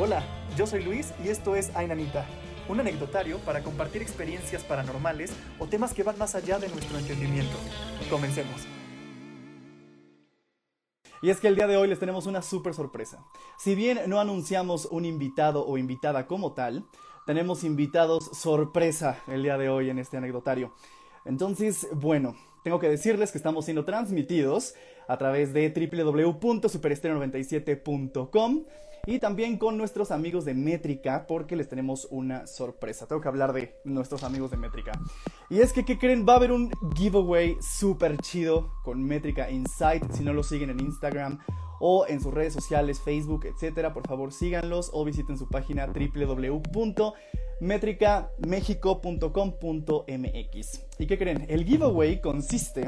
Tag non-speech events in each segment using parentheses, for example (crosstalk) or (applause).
Hola, yo soy Luis y esto es Ainanita, un anecdotario para compartir experiencias paranormales o temas que van más allá de nuestro entendimiento. Comencemos. Y es que el día de hoy les tenemos una súper sorpresa. Si bien no anunciamos un invitado o invitada como tal, tenemos invitados sorpresa el día de hoy en este anecdotario. Entonces, bueno, tengo que decirles que estamos siendo transmitidos a través de www.superestereo97.com y también con nuestros amigos de Métrica porque les tenemos una sorpresa. Tengo que hablar de nuestros amigos de Métrica. Y es que, ¿qué creen? Va a haber un giveaway súper chido con Métrica Insight. Si no lo siguen en Instagram o en sus redes sociales, Facebook, etcétera, por favor síganlos o visiten su página www.metricamexico.com.mx. ¿Y qué creen? El giveaway consiste.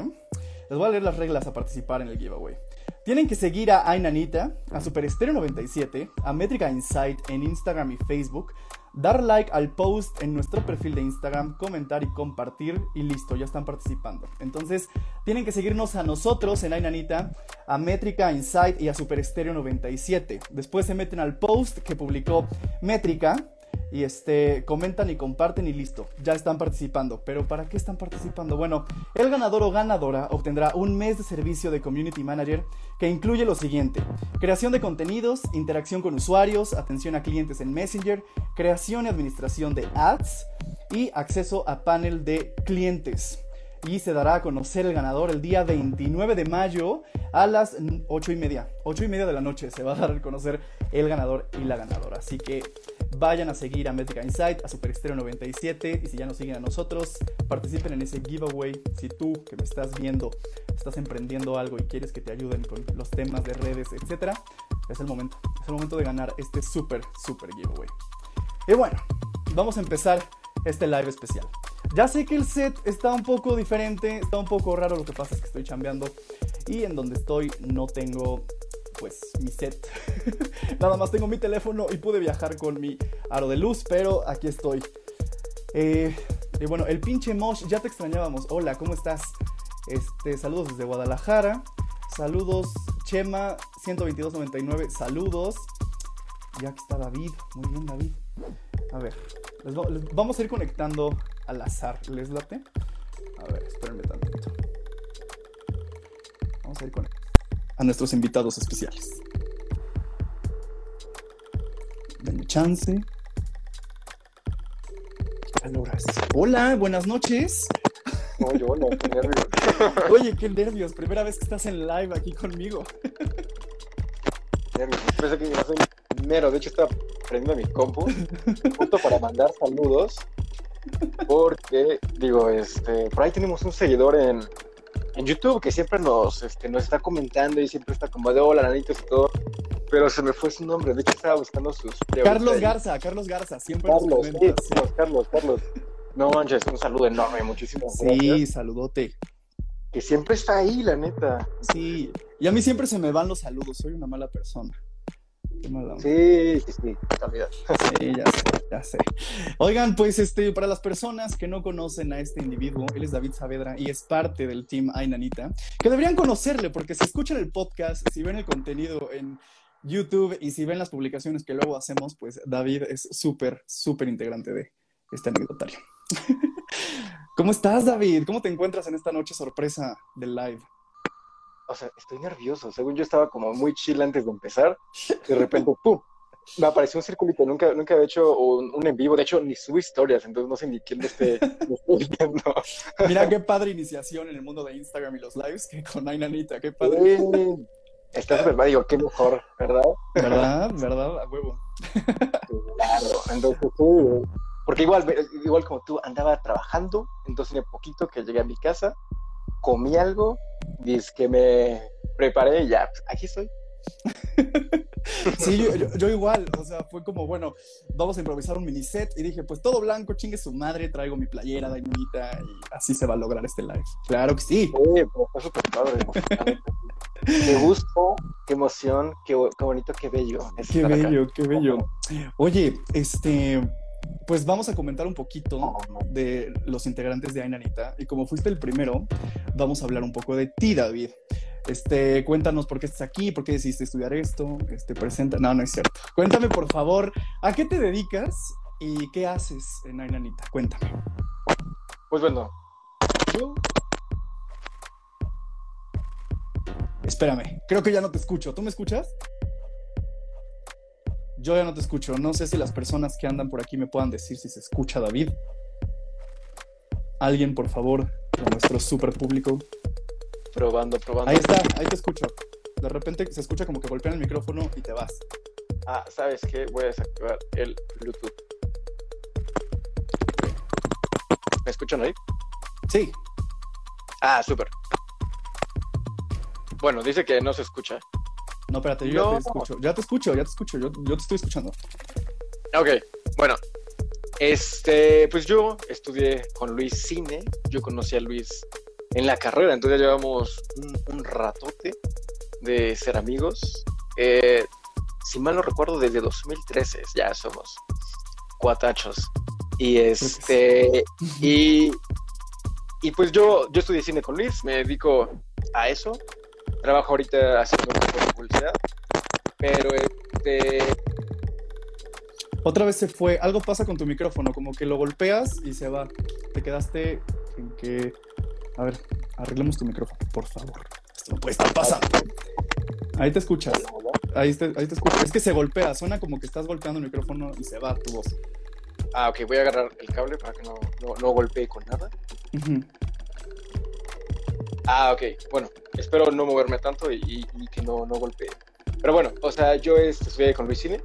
Les voy a leer las reglas a participar en el giveaway. Tienen que seguir a Ainanita, a Super 97, a Métrica Insight en Instagram y Facebook, dar like al post en nuestro perfil de Instagram, comentar y compartir y listo, ya están participando. Entonces, tienen que seguirnos a nosotros en Ainanita, a Métrica Insight y a Super 97. Después se meten al post que publicó Métrica y este, comentan y comparten y listo, ya están participando. Pero ¿para qué están participando? Bueno, el ganador o ganadora obtendrá un mes de servicio de Community Manager que incluye lo siguiente. Creación de contenidos, interacción con usuarios, atención a clientes en Messenger, creación y administración de ads y acceso a panel de clientes y se dará a conocer el ganador el día 29 de mayo a las 8 y media. 8 y media de la noche se va a dar a conocer el ganador y la ganadora. Así que vayan a seguir a Métrica Insight, a Super 97 y si ya nos siguen a nosotros, participen en ese giveaway. Si tú que me estás viendo estás emprendiendo algo y quieres que te ayuden con los temas de redes, etcétera, es el momento. Es el momento de ganar este súper, súper giveaway. Y bueno, vamos a empezar este live especial. Ya sé que el set está un poco diferente, está un poco raro, lo que pasa es que estoy chambeando y en donde estoy no tengo pues mi set. (laughs) Nada más tengo mi teléfono y pude viajar con mi aro de luz, pero aquí estoy. Eh, y bueno, el pinche Mosh, ya te extrañábamos. Hola, ¿cómo estás? Este, saludos desde Guadalajara. Saludos, Chema 12299. Saludos. Y aquí está David. Muy bien, David. A ver, vamos a ir conectando al azar. ¿Les late? A ver, espérenme tantito. Vamos a ir con a nuestros invitados especiales. Denme chance. Hola, buenas noches. Oye, hola, qué nervios. (laughs) Oye, qué nervios. Primera vez que estás en live aquí conmigo. Nervios. Pensé que iba a mero. De hecho, estaba prendiendo mi compu justo para mandar saludos porque, digo, este, por ahí tenemos un seguidor en, en YouTube que siempre nos, este, nos está comentando y siempre está como de hola, nanitos y todo. Pero se me fue su nombre, de hecho estaba buscando sus. Carlos Garza, Carlos Garza, siempre Carlos, nos sí, Carlos, Carlos. No manches, un saludo enorme, muchísimas sí, gracias. Sí, saludote. Que siempre está ahí, la neta. Sí, y a mí siempre se me van los saludos, soy una mala persona. Sí, sí, sí, Sí, ya sé, ya sé. Oigan, pues este, para las personas que no conocen a este individuo, él es David Saavedra y es parte del team Ainanita, que deberían conocerle porque si escuchan el podcast, si ven el contenido en YouTube y si ven las publicaciones que luego hacemos, pues David es súper, súper integrante de este anecdotario. (laughs) ¿Cómo estás, David? ¿Cómo te encuentras en esta noche sorpresa del live? O sea, estoy nervioso. Según yo estaba como muy chill antes de empezar. De repente, ¡pum! Me apareció un circulito. Nunca, nunca había hecho un, en vivo. De hecho, ni subo historias, entonces no sé ni quién (laughs) me esté, viendo. Mira qué padre iniciación en el mundo de Instagram y los lives que con Ainanita. Qué padre. Sí. Está súper mal, digo, qué mejor, ¿verdad? ¿Verdad? ¿Verdad? A huevo. Claro, entonces sí, porque igual, igual como tú andaba trabajando, entonces en poquito que llegué a mi casa, comí algo, dice que me preparé y ya, pues, aquí estoy. (laughs) sí, yo, igual, o sea, fue como, bueno, vamos a improvisar un mini set y dije, pues todo blanco, chingue su madre, traigo mi playera de Ainita y así se va a lograr este live. Claro que sí. Sí, pues súper padre. qué gusto, qué emoción, qué, bonito, qué bello. Qué bello, qué bello. Oye, este, pues vamos a comentar un poquito de los integrantes de Ainanita. Y como fuiste el primero, vamos a hablar un poco de ti, David. Este, cuéntanos por qué estás aquí, por qué decidiste estudiar esto, este, presenta. No, no es cierto. Cuéntame, por favor, ¿a qué te dedicas y qué haces en Ainanita? Cuéntame. Pues bueno, yo Espérame, creo que ya no te escucho. ¿Tú me escuchas? Yo ya no te escucho. No sé si las personas que andan por aquí me puedan decir si se escucha David. Alguien, por favor, de nuestro super público. probando, probando. Ahí está, ahí te escucho. De repente se escucha como que golpean el micrófono y te vas. Ah, ¿sabes qué? Voy a desactivar el Bluetooth. ¿Me escuchan ahí? Sí, Ah, súper. Bueno, dice que no se escucha. No, espérate, yo ya te escucho. Ya te escucho, ya te escucho. Yo, yo te estoy escuchando. Ok, bueno. Este, pues yo estudié con Luis cine. Yo conocí a Luis en la carrera, entonces ya llevamos un, un ratote de ser amigos. Eh, si mal no recuerdo, desde 2013 ya somos cuatachos. Y este, (laughs) y, y pues yo, yo estudié cine con Luis, me dedico a eso. Trabajo ahorita haciendo un poco de publicidad. Pero este, Otra vez se fue. Algo pasa con tu micrófono, como que lo golpeas y se va. Te quedaste en que. A ver, arreglemos tu micrófono, por favor. Esto no puede estar pasando. Ahí te escuchas. Ahí te, ahí te escuchas. Es que se golpea, suena como que estás golpeando el micrófono y se va tu voz. Ah, ok, voy a agarrar el cable para que no, no, no golpee con nada. Ujú. Ah, ok, bueno, espero no moverme tanto y, que no, no golpee. Pero bueno, o sea, yo este, estudié con Luis Cine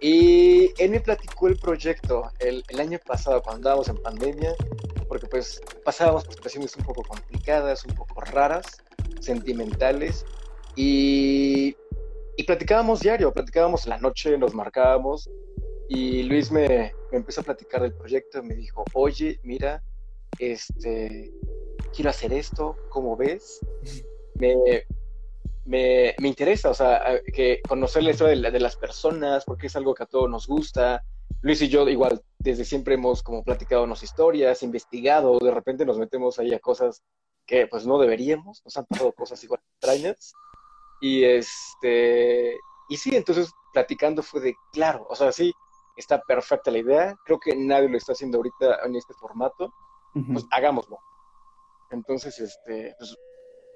y él me platicó el proyecto el, año pasado cuando andábamos en pandemia, porque pues pasábamos por situaciones un poco complicadas, un poco raras, sentimentales y, y platicábamos diario, platicábamos la noche, nos marcábamos y Luis me, me empezó a platicar del proyecto y me dijo, oye, mira, este, quiero hacer esto, ¿cómo ves? Me, me, me interesa, o sea, que conocer la historia de, de las personas, porque es algo que a todos nos gusta. Luis y yo igual desde siempre hemos como platicado unas historias, investigado, de repente nos metemos ahí a cosas que pues no deberíamos, nos han pasado cosas igual extrañas. Y este, y sí, entonces platicando fue de, claro, o sea, sí, está perfecta la idea, creo que nadie lo está haciendo ahorita en este formato, pues hagámoslo. Entonces, este, pues,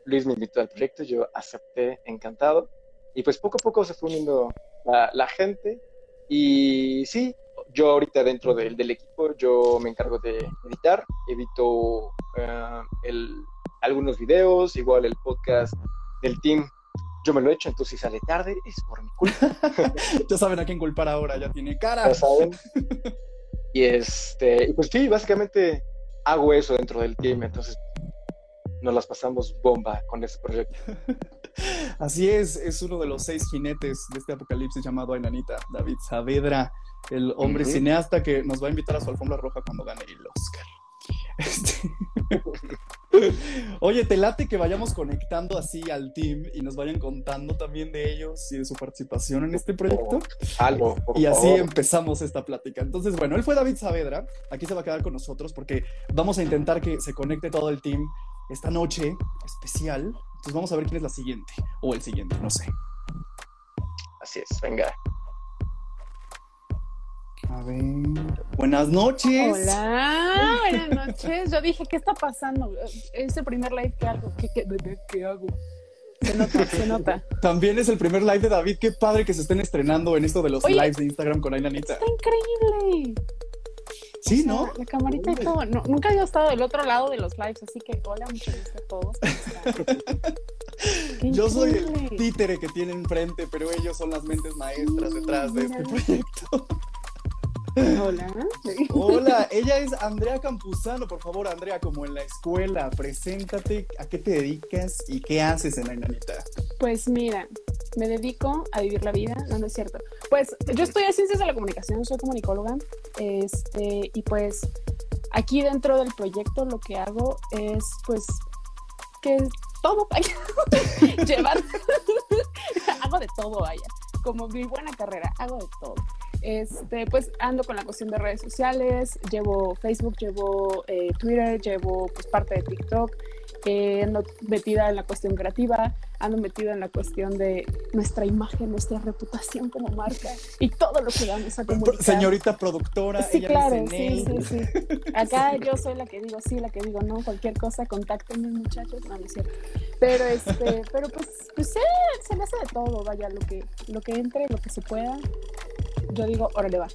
Luis me invitó al proyecto, yo acepté encantado, y pues poco a poco se fue uniendo la, la gente, y sí, yo ahorita dentro del, del equipo, yo me encargo de editar, edito eh, el, algunos videos, igual el podcast del team, yo me lo he hecho, entonces si sale tarde es por mi culpa. (laughs) Ya saben a quién culpar ahora, ya tiene cara. ya saben. Y este, pues sí, básicamente hago eso dentro del team, entonces nos las pasamos bomba con ese proyecto. (laughs) Así es, es uno de los seis jinetes de este apocalipsis llamado Ainanita, David Saavedra, el hombre cineasta que nos va a invitar a su alfombra roja cuando gane el Oscar. (laughs) Este- (laughs) Oye, te late que vayamos conectando así al team y nos vayan contando también de ellos y de su participación en este proyecto. Algo, Y así empezamos esta plática. Entonces, bueno, él fue David Saavedra. Aquí se va a quedar con nosotros porque vamos a intentar que se conecte todo el team esta noche especial. Entonces, vamos a ver quién es la siguiente o el siguiente, no sé. Así es, venga. A ver. Buenas noches. Hola, buenas noches. Yo dije, ¿qué está pasando? Es el primer live que hago. ¿Qué, qué, hago? Se nota, se nota. También es el primer live de David. Qué padre que se estén estrenando en esto de los Oye. lives de Instagram con Ainanita. Está increíble. Sí, O sea, ¿no? La camarita y todo. No, nunca había estado del otro lado de los lives, así que hola, mucho gusto a todos. Yo soy el títere que tiene enfrente, pero ellos son las mentes maestras detrás de este proyecto. Hola. Hola, ella es Andrea Campuzano. Por favor, Andrea, como en la escuela, preséntate, a qué te dedicas y qué haces en Ainanita. Pues mira, me dedico a vivir la vida, no, no es cierto. Pues yo estudié ciencias de la comunicación, soy comunicóloga, este, y pues aquí dentro del proyecto lo que hago es pues que todo (laughs) vaya, llevar, (laughs) hago de todo vaya, como mi buena carrera, hago de todo. Este, pues ando con la cuestión de redes sociales, llevo Facebook, llevo eh, Twitter, llevo pues parte de TikTok, eh, ando metida en la cuestión creativa, ando metida en la cuestión de nuestra imagen, nuestra reputación como marca y todo lo que vamos a comunicar. Señorita productora, Sí, ella claro, sí, sí, sí. (laughs) Acá yo soy la que digo sí, la que digo no, cualquier cosa, contáctenme muchachos, no, no es cierto. Pero este, (laughs) pero pues, pues sí, se me hace de todo, vaya, lo que, lo que entre, lo que se pueda. Yo digo, órale va.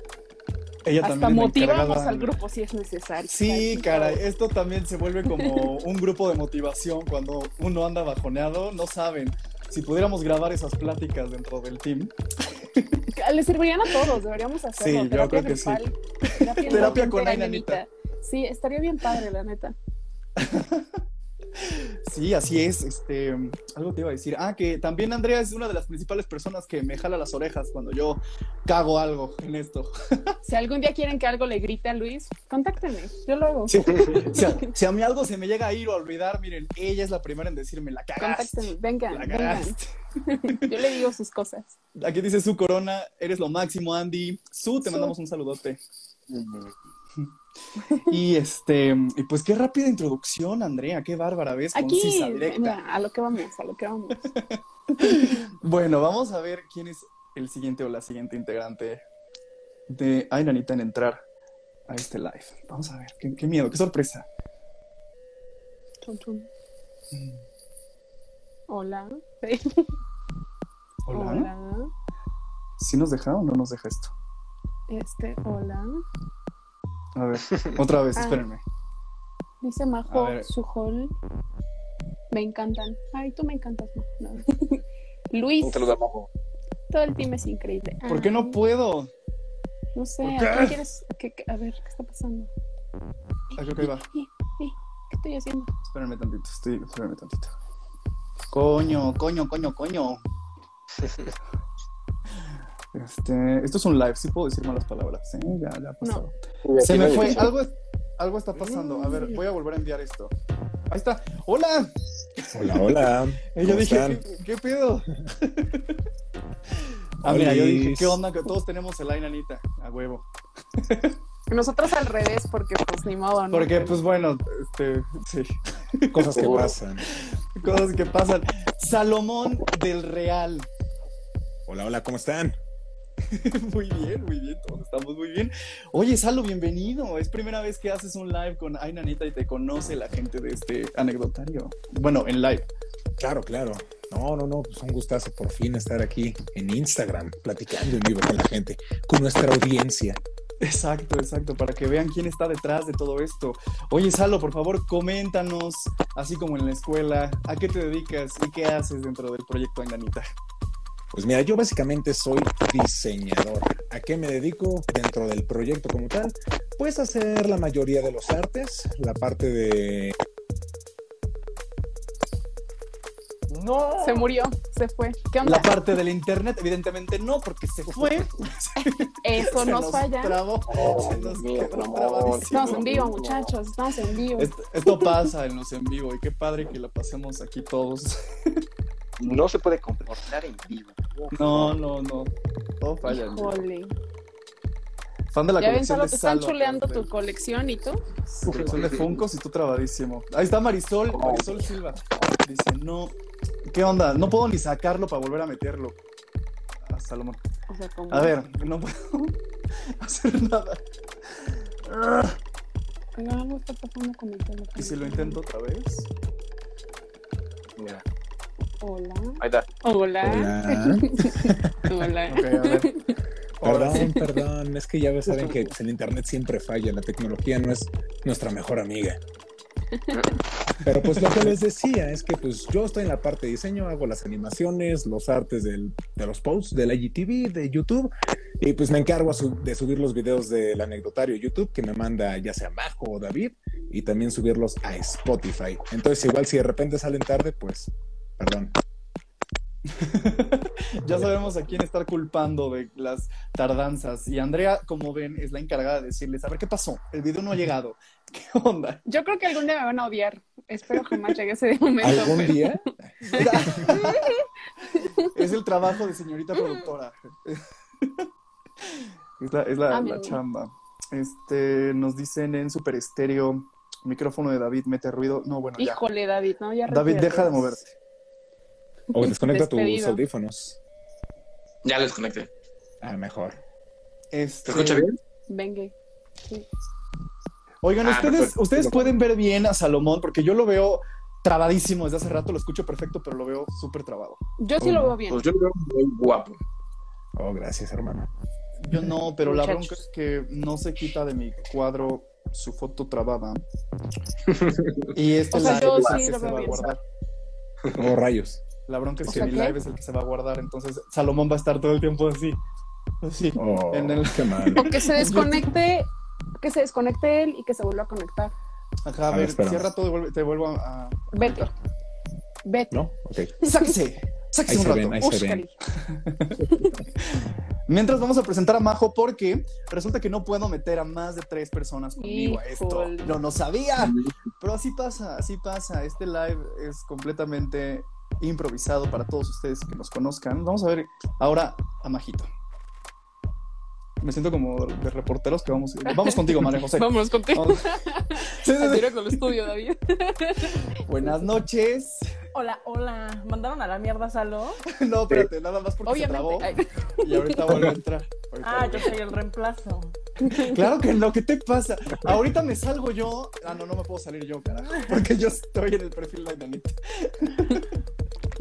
Ella Hasta también motivamos encargada al grupo si es necesario. Sí, caray, esto también se vuelve como (laughs) un grupo de motivación cuando uno anda bajoneado, no saben. Si pudiéramos grabar esas pláticas dentro del team. (laughs) Le servirían a todos, deberíamos hacerlo. Sí, yo creo que sí. Terapia, Terapia con Aina Ainanita. Sí, estaría bien padre, la neta. (laughs) Sí, así es. Este, algo te iba a decir. Ah, que también Andrea es una de las principales personas que me jala las orejas cuando yo cago algo en esto. (laughs) Si algún día quieren que algo le grite a Luis, contáctenme, yo lo hago. Sí. (laughs) Si a, si a mí algo se me llega a ir o a olvidar, miren, ella es la primera en decirme la cagaste. Contáctenme, vengan, La vengan. cagaste. (laughs) Yo le digo sus cosas. Aquí dice su corona, eres lo máximo, Andy. Su, te Su. mandamos un saludote. Y este, y pues qué rápida introducción, Andrea, qué bárbara, ¿ves? Aquí, directa. mira, a lo que vamos, a lo que vamos. (laughs) Bueno, vamos a ver quién es el siguiente o la siguiente integrante de Ainanita en entrar a este live. Vamos a ver, qué, qué miedo, qué sorpresa. Chum, chum. Mm. Hola. (laughs) Hola. Hola. ¿Sí nos deja o no nos deja esto? Este, hola. A ver, (laughs) otra vez, Ah. espérenme. Dice Majo ver. Sujol. Me encantan. Ay, tú me encantas, Majo. No. (laughs) Luis, Un saludo a Majo. todo el team es increíble. ¿Por qué no puedo? No sé, ¿Por ¿a qué? quieres? ¿Qué- qué- A ver, ¿qué está pasando? Ah, creo que ahí va. Eh, eh, ¿Qué estoy haciendo? Espérenme tantito, estoy, espérenme tantito. Coño, coño, coño, coño. (laughs) Este, esto es un live, sí puedo decir malas palabras, ¿eh? Ya, ya ha pasado. Se me fue, algo, algo está pasando. A ver, voy a volver a enviar esto. Ahí está. ¡Hola! Hola, hola. Y (laughs) yo ¿Cómo dije, están? ¿qué, qué pedo? (laughs) ah, mira, yo dije. ¿qué onda? Que todos tenemos el line, Anita, a huevo. (laughs) Nosotros al revés, porque pues ni modo, ¿no? Porque, pues bueno, este, sí, Cosas que pasan. cosas que pasan. Salomón del Real. Hola, hola, ¿cómo están? (laughs) Muy bien, muy bien, todos estamos muy bien. Oye, Salo, bienvenido. Es primera vez que haces un live con Ay Nanita y te conoce la gente de este anecdotario. Bueno, en live. Claro, claro. No, no, no, pues un gustazo por fin estar aquí en Instagram, platicando en vivo con la gente, con nuestra audiencia. Exacto, exacto, para que vean quién está detrás de todo esto. Oye, Salo, por favor, coméntanos, así como en la escuela, a qué te dedicas y qué haces dentro del proyecto Ay Nanita. Pues mira, yo básicamente soy diseñador. ¿A qué me dedico dentro del proyecto como tal? Pues hacer la mayoría de los artes, la parte de... No. Se murió, se fue. ¿Qué onda? La parte del internet, evidentemente no, porque se fue. (laughs) Eso Se nos falla. trabó, Oh, se nos mío, quedó. Estamos en vivo, muchachos, estamos en vivo. Esto, esto pasa en los en vivo y qué padre que la pasemos aquí todos. (laughs) No se puede comportar en vivo. No, no, no. Todo falla. Híjole. Fan de la Ya ven, colección solo de te están Salo, chuleando de- tu colección y tú. Colección de Funcos y tú trabadísimo. Ahí está Marisol, Marisol Silva. Dice, no, ¿qué onda? No puedo ni sacarlo para volver a meterlo. A Salomón. O sea, como. A ver, no puedo (laughs) hacer nada. Ah, Oiga, algo está pasando con mi teléfono. ¿Y si lo intento otra vez? Mira, Hola. ahí está. Hola. Hola. (laughs) Hola. Ok, a ver. Ahora (laughs) sí. Perdón, perdón, es que ya saben que (laughs) el internet siempre falla, la tecnología no es nuestra mejor amiga. Pero pues lo que les decía es que pues yo estoy en la parte de diseño, hago las animaciones, los artes del- de los posts del IGTV, de YouTube, y pues me encargo su- de subir los videos del anecdotario YouTube que me manda ya sea Majo o David, y también subirlos a Spotify. Entonces igual si de repente salen tarde, pues perdón. (laughs) ya sabemos a quién estar culpando de las tardanzas. Y Andrea, como ven, es la encargada de decirles, a ver, ¿qué pasó? El video no ha llegado. (laughs) ¿Qué onda? Yo creo que algún día me van a odiar. Espero jamás llegue ese momento. ¿Algún pero- día? (laughs) es el trabajo de señorita productora. es la, es la- la mira. chamba. Este, nos dicen en Super Estéreo, micrófono de David mete ruido. No, bueno, ya. Híjole, David, ¿no? Ya David, deja de moverte. O (laughs) desconecta tus audífonos. Ya lo desconecté. Ah, mejor. Este, ¿Se escucha bien? Venga. Sí. Oigan, Ah, ustedes, perfecto. ustedes pueden ver bien a Salomón porque yo lo veo trabadísimo desde hace rato, lo escucho perfecto, pero lo veo súper trabado. Yo sí lo veo bien. Pues yo lo veo muy guapo. Oh, gracias, hermano. Yo no, pero la bronca es que no se quita de mi cuadro su foto trabada. (laughs) Y este O sea, yo es el sí que se va a guardar. Oh, rayos. La bronca es que mi live es el que se va a guardar, entonces Salomón va a estar todo el tiempo así. Así. Oh, En el- qué mal. O que se (laughs) desconecte, que se desconecte él y que se vuelva a conectar. Ajá, a A ver, cierra todo y vuelve- te vuelvo a. a- Vete. Vete. ¿No? Ok. ¡Sáquese! ¡Sáquese Ahí un se rato! ven, ahí se ven. Óscar. (laughs) Mientras vamos a presentar a Majo porque resulta que no puedo meter a más de tres personas conmigo a esto. Yo no sabía. Pero así pasa, así pasa. Este live es completamente improvisado para todos ustedes que nos conozcan. Vamos a ver ahora a Majito. Me siento como de reporteros que vamos. Vamos contigo, María José. (laughs) Vámonos contigo. Vamos. (laughs) Sí, sí, sí. Con el estudio, David. (laughs) Buenas noches. Hola, hola. ¿Mandaron a la mierda a Salo? No, espérate, nada más porque se trabó Obviamente. Ay, y ahorita vuelve a entrar. Ahorita Ah, yo soy el reemplazo. Claro que no, ¿qué te pasa? Ahorita me salgo yo. Ah, no, no me puedo salir yo, carajo. Porque yo estoy en el perfil de Nanita.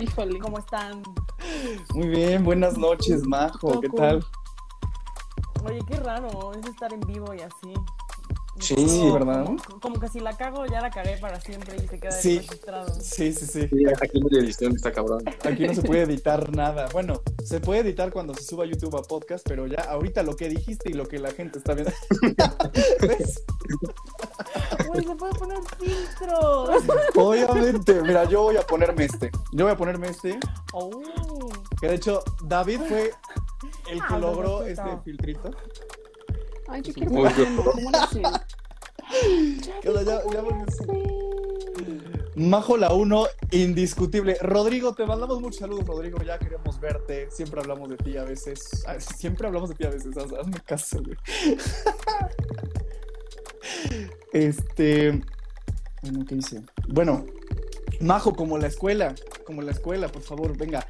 Híjole. ¿Cómo están? Muy bien, buenas noches, Majo. ¿Qué tal? Oye, qué raro es estar en vivo y así. Sí, Como- ¿verdad? Como, como que si la cago, ya la cagué para siempre y se queda Sí. registrado. Sí, sí, sí. Sí, aquí no hay edición, está cabrón. Aquí no se puede (laughs) editar nada. Bueno, se puede editar cuando se suba a YouTube a podcast, pero ya ahorita lo que dijiste y lo que la gente está viendo. (laughs) ¿Ves? Uy, se puede poner filtros. Obviamente. Mira, yo voy a ponerme este. Yo voy a ponerme este. Oh. Que de hecho, David fue el que Ah, logró este filtrito. Ay, yo quiero. ¿Cómo lo hacen? Majo la 1, indiscutible. Rodrigo, te mandamos muchos saludos, Rodrigo. Ya queríamos verte. Siempre hablamos de ti a veces. Siempre hablamos de ti a veces. haz- Hazme caso, güey. (laughs) Este. Bueno, ¿qué hice? Bueno, Majo, como la escuela. Como la escuela, por favor, venga.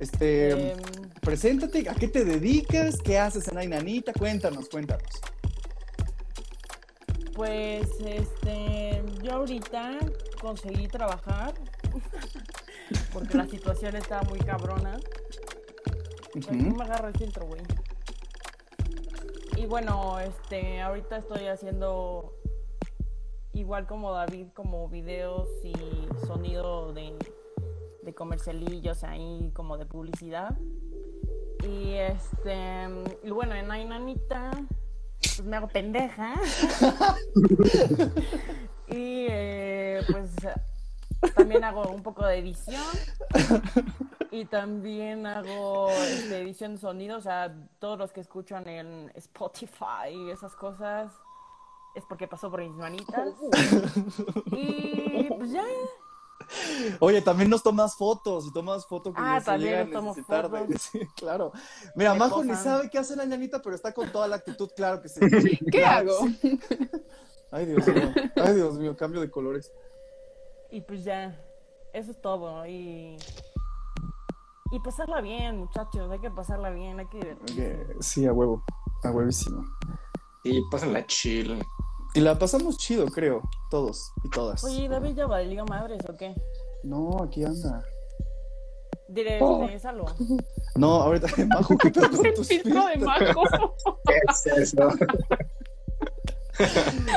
Este. Em, Preséntate, ¿a qué te dedicas? ¿Qué haces en Ainanita? Cuéntanos, cuéntanos. pues, este, yo ahorita conseguí trabajar porque la situación está muy cabrona. No me agarra el filtro, güey. Y bueno, este, ahorita estoy haciendo igual como David, como videos y sonido de, de comercialillos ahí, como de publicidad. Y este, y bueno, en Ainanita, pues me hago pendeja. (laughs) y eh, pues también hago un poco de edición. Y también hago este, edición de sonido, o sea, todos los que escuchan en Spotify y esas cosas es porque pasó por mis manitas. (laughs) Y pues ya. Oye, también nos tomas fotos y tomas fotos que Ah, se también llega a necesitar de-. Sí, claro. Mira, Majo ni sabe qué hace la ñanita, pero está con toda la actitud, claro que sí. (laughs) ¿Qué Claro hago? (laughs) Ay, Dios mío. Ay, Dios mío, cambio de colores. Y pues ya. Eso es todo. Y. Y pasarla bien, muchachos. Hay que pasarla bien, hay que divertirse. Sí, a huevo. A huevísimo. Y pásenla chill. Y la pasamos chido, creo. Todos y todas. Oye, David ya valió madres o qué? No, aquí anda. Diré, Oh. No, ahorita, Majo, ¿qué pedo con tus filtro de? Majo. ¿Qué es eso?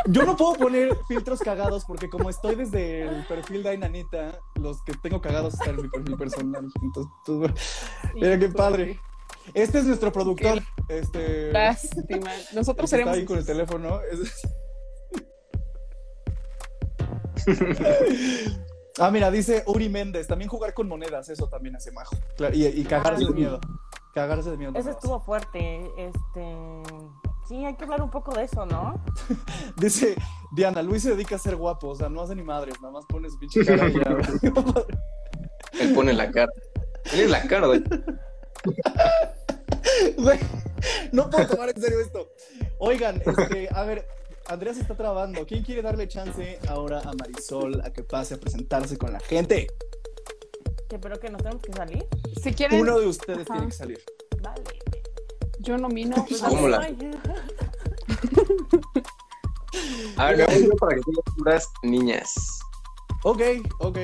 Yo no puedo poner filtros cagados porque como estoy desde el perfil de Ainanita, los que tengo cagados están en mi perfil personal. Entonces, pues, bueno. mira qué padre. Este es nuestro productor. Este. Lástima. Nosotros que está seremos. ahí con el teléfono. Ah, mira, dice Uri Méndez. También jugar con monedas, eso también hace majo. Claro, y, y cagarse Ah, de miedo. Cagarse de miedo. Eso monedas. estuvo fuerte. Este. Sí, hay que hablar un poco de eso, ¿no? (laughs) Dice Diana, Luis se dedica a ser guapo, o sea, no hace ni madres, nada más pone su pinche cara y ya. (laughs) Él pone la cara. Él es la cara. (laughs) Güey, no puedo tomar en serio esto. Oigan, este, a ver, Andrea se está trabando. ¿Quién quiere darle chance ahora a Marisol a que pase a presentarse con la gente? ¿Que pero que nos tenemos que salir? Si quieren, Uno de ustedes Ajá. tiene que salir. Vale. yo nomino. Pues ¿Cómo la- (laughs) A ver, me voy para que tengas puras niñas. Ok, ok.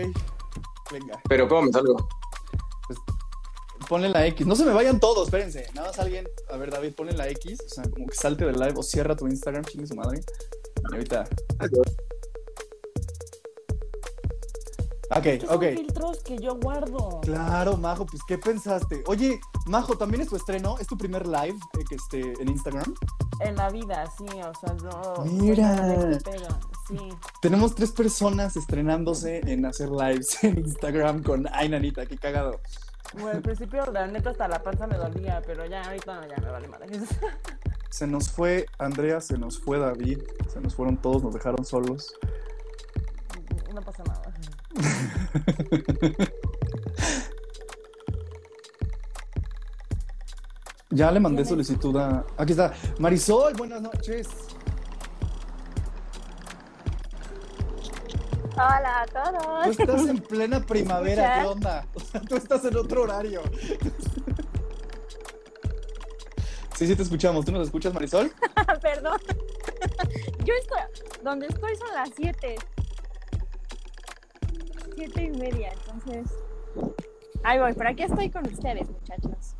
Venga, Pero ¿cómo me salgo? Ponle la X. No se me vayan todos, espérense. Nada más alguien. A ver, David, ponle la X. O sea, como que salte del live o cierra tu Instagram, chingue su madre. Y ahorita. Ok, ¿qué son ok. filtros que yo guardo. Claro, Majo, pues ¿qué pensaste? Oye, Majo, ¿también es tu estreno? ¿Es tu primer live eh, que esté en Instagram? En la vida, sí, o sea, no. Mira. Sí. Tenemos tres personas estrenándose en hacer lives (laughs) en Instagram con Ay, nanita, qué cagado. Bueno, al principio, la neta, hasta la panza me dolía, pero ya ahorita ya me vale madre. (laughs) Se nos fue Andrea, se nos fue David, se nos fueron todos, nos dejaron solos. No pasa nada. (laughs) Ya le mandé solicitud a. Aquí está. Marisol, buenas noches. Hola a Tú todos. estás en plena primavera, ¿qué onda? O sea, tú estás en otro horario. Sí, sí, te escuchamos. ¿Tú nos escuchas, Marisol? (laughs) Perdón. (laughs) Yo estoy, donde estoy son las 7. Siete y media, entonces. Ahí voy, pero aquí estoy con ustedes, muchachos.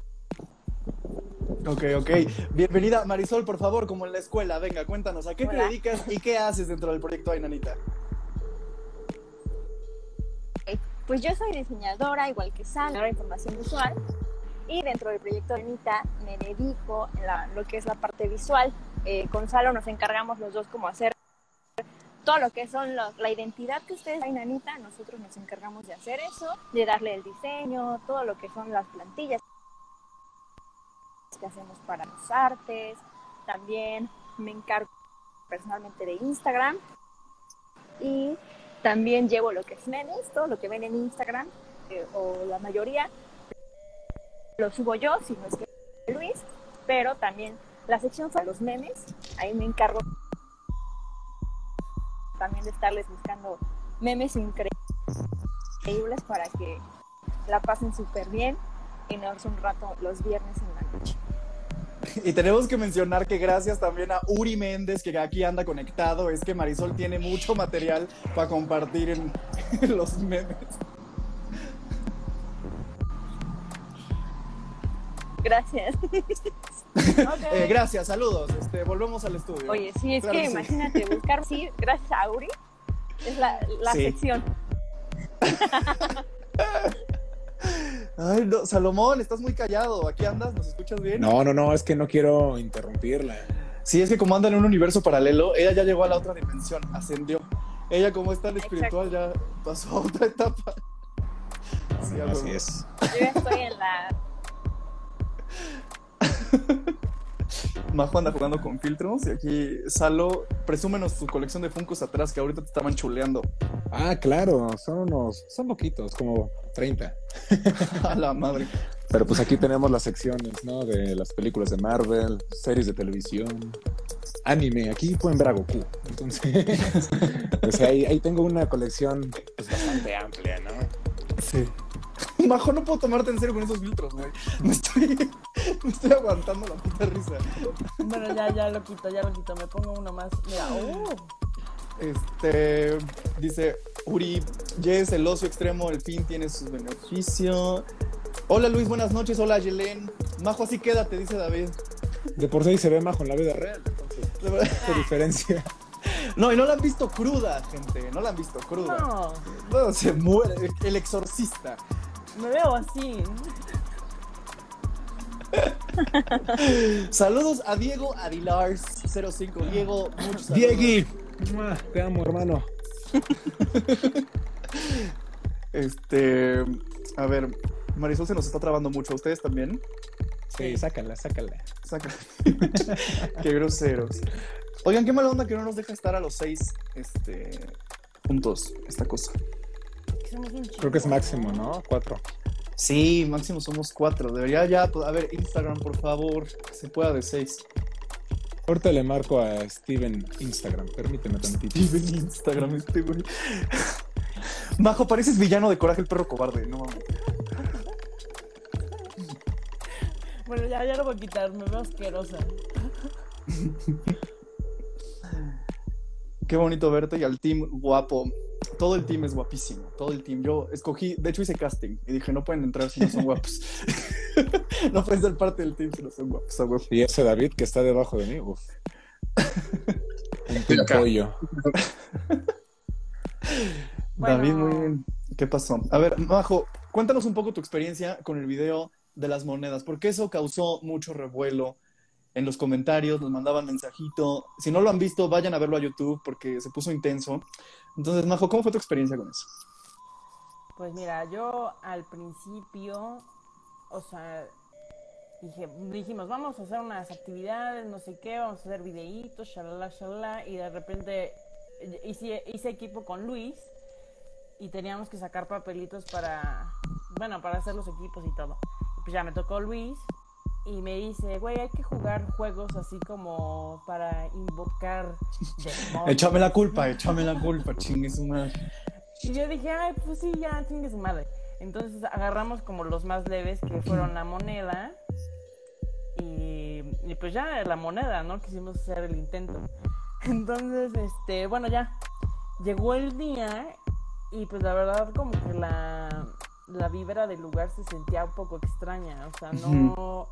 Ok, ok. Bienvenida, Marisol, por favor, como en la escuela. Venga, cuéntanos, ¿a qué te dedicas y qué haces dentro del proyecto Ay, Pues yo soy diseñadora, igual que Sal, de información visual. Y dentro del proyecto de Anita me dedico en la- lo que es la parte visual. Eh, con Salo nos encargamos los dos como hacer todo lo que son la identidad que ustedes en Anita. Nosotros nos encargamos de hacer eso, de darle el diseño, todo lo que son las plantillas que hacemos para los artes. También me encargo personalmente de Instagram. Y también llevo lo que es memes, todo lo que ven en Instagram, eh, o la mayoría, lo subo yo, si no es que Luis, pero también la sección para los memes, ahí me encargo también de estarles buscando memes incre- increíbles para que la pasen súper bien y nos un rato los viernes en la noche. Y tenemos que mencionar que gracias también a Uri Méndez, que aquí anda conectado, es que Marisol tiene mucho material para compartir en, (laughs) en los memes. Gracias. (laughs) Eh, gracias, saludos. Este, volvemos al estudio. Oye, sí, es Claro que que sí. imagínate buscar, sí, gracias a Uri, es la, la Sí. sección. (laughs) Ay, no, Salomón, estás muy callado. ¿Aquí andas? ¿Nos escuchas bien? No, no, no, es que no quiero interrumpirla. Sí, es que como anda en un universo paralelo, ella ya llegó a la otra dimensión, ascendió. Ella como es tan espiritual ya pasó a otra etapa. Sí, Así es. Yo estoy en la... (laughs) Majo anda jugando con filtros y aquí Salo, presúmenos tu colección de Funkos atrás que ahorita te estaban chuleando. Ah, claro, son unos, son poquitos, como 30. (laughs) A la madre. Pero pues aquí tenemos las secciones, ¿no? De las películas de Marvel, series de televisión, anime. Aquí pueden ver a Goku. Entonces, (laughs) pues ahí, ahí tengo una colección pues, bastante amplia, ¿no? Sí. (laughs) Majo, no puedo tomarte en serio con esos filtros, güey. Me estoy, (laughs) me estoy aguantando la puta risa. Bueno, ya, ya lo quito, ya lo quito. Me pongo uno más. Mira, oh. Este, dice Uri, Yes, el ocio extremo, el fin tiene sus beneficios. Hola Luis, buenas noches. Hola Yelén. Majo, así quédate, dice David. De por sí se ve majo en la vida real, entonces, (laughs) De verdad. qué diferencia. No, y no la han visto cruda, gente. No la han visto cruda. No, No, se muere. El exorcista. Me veo así. (laughs) Saludos a Diego Adilars 05. Diego, muchos saludos. Diegui, te amo, hermano. (laughs) Este, a ver, Marisol se nos está trabando mucho. ¿Ustedes también? Sí, sácala, sácala. Saca. (laughs) qué groseros. Oigan, qué mala onda que no nos deja estar a los seis, este, juntos, esta cosa. Creo que es máximo, ¿no? Cuatro. Sí, máximo somos cuatro. Debería ya. A ver, Instagram, por favor. Se pueda de seis. Ahorita le marco a Steven Instagram. Permíteme tantito. Steven Instagram, este güey. (laughs) Majo, pareces villano de coraje el perro cobarde, no mames. Bueno, ya, ya lo voy a quitar, me veo asquerosa. (laughs) Qué bonito verte y al team guapo. Todo el team es guapísimo, todo el team. Yo escogí, de hecho hice casting y dije, no pueden entrar si no son guapos. (laughs) no pueden ser parte del team si no son guapos. Y ese David que está debajo de mí, uf. Un pollo. Bueno. David, muy bien. ¿Qué pasó? A ver, Majo, cuéntanos un poco tu experiencia con el video de las monedas, porque eso causó mucho revuelo en los comentarios, nos mandaban mensajito. Si no lo han visto, vayan a verlo a YouTube porque se puso intenso. Entonces, Majo, ¿cómo fue tu experiencia con eso? Pues mira, yo al principio, o sea, dijimos, vamos a hacer unas actividades, no sé qué, vamos a hacer videitos, shalala, shalala, y de repente hice, hice equipo con Luis y teníamos que sacar papelitos para, bueno, para hacer los equipos y todo. Pues ya me tocó Luis y me dice, güey, hay que jugar juegos así como para invocar demonios". Échame la culpa, échame la culpa, chingue su madre. Y yo dije, ay, pues sí, ya, chingue su madre. Entonces agarramos como los más leves que fueron la moneda y, y pues ya la moneda, ¿no? Quisimos hacer el intento. Entonces, este, bueno, ya llegó el día y pues la verdad como que la, la vibra del lugar se sentía un poco extraña, o sea, no...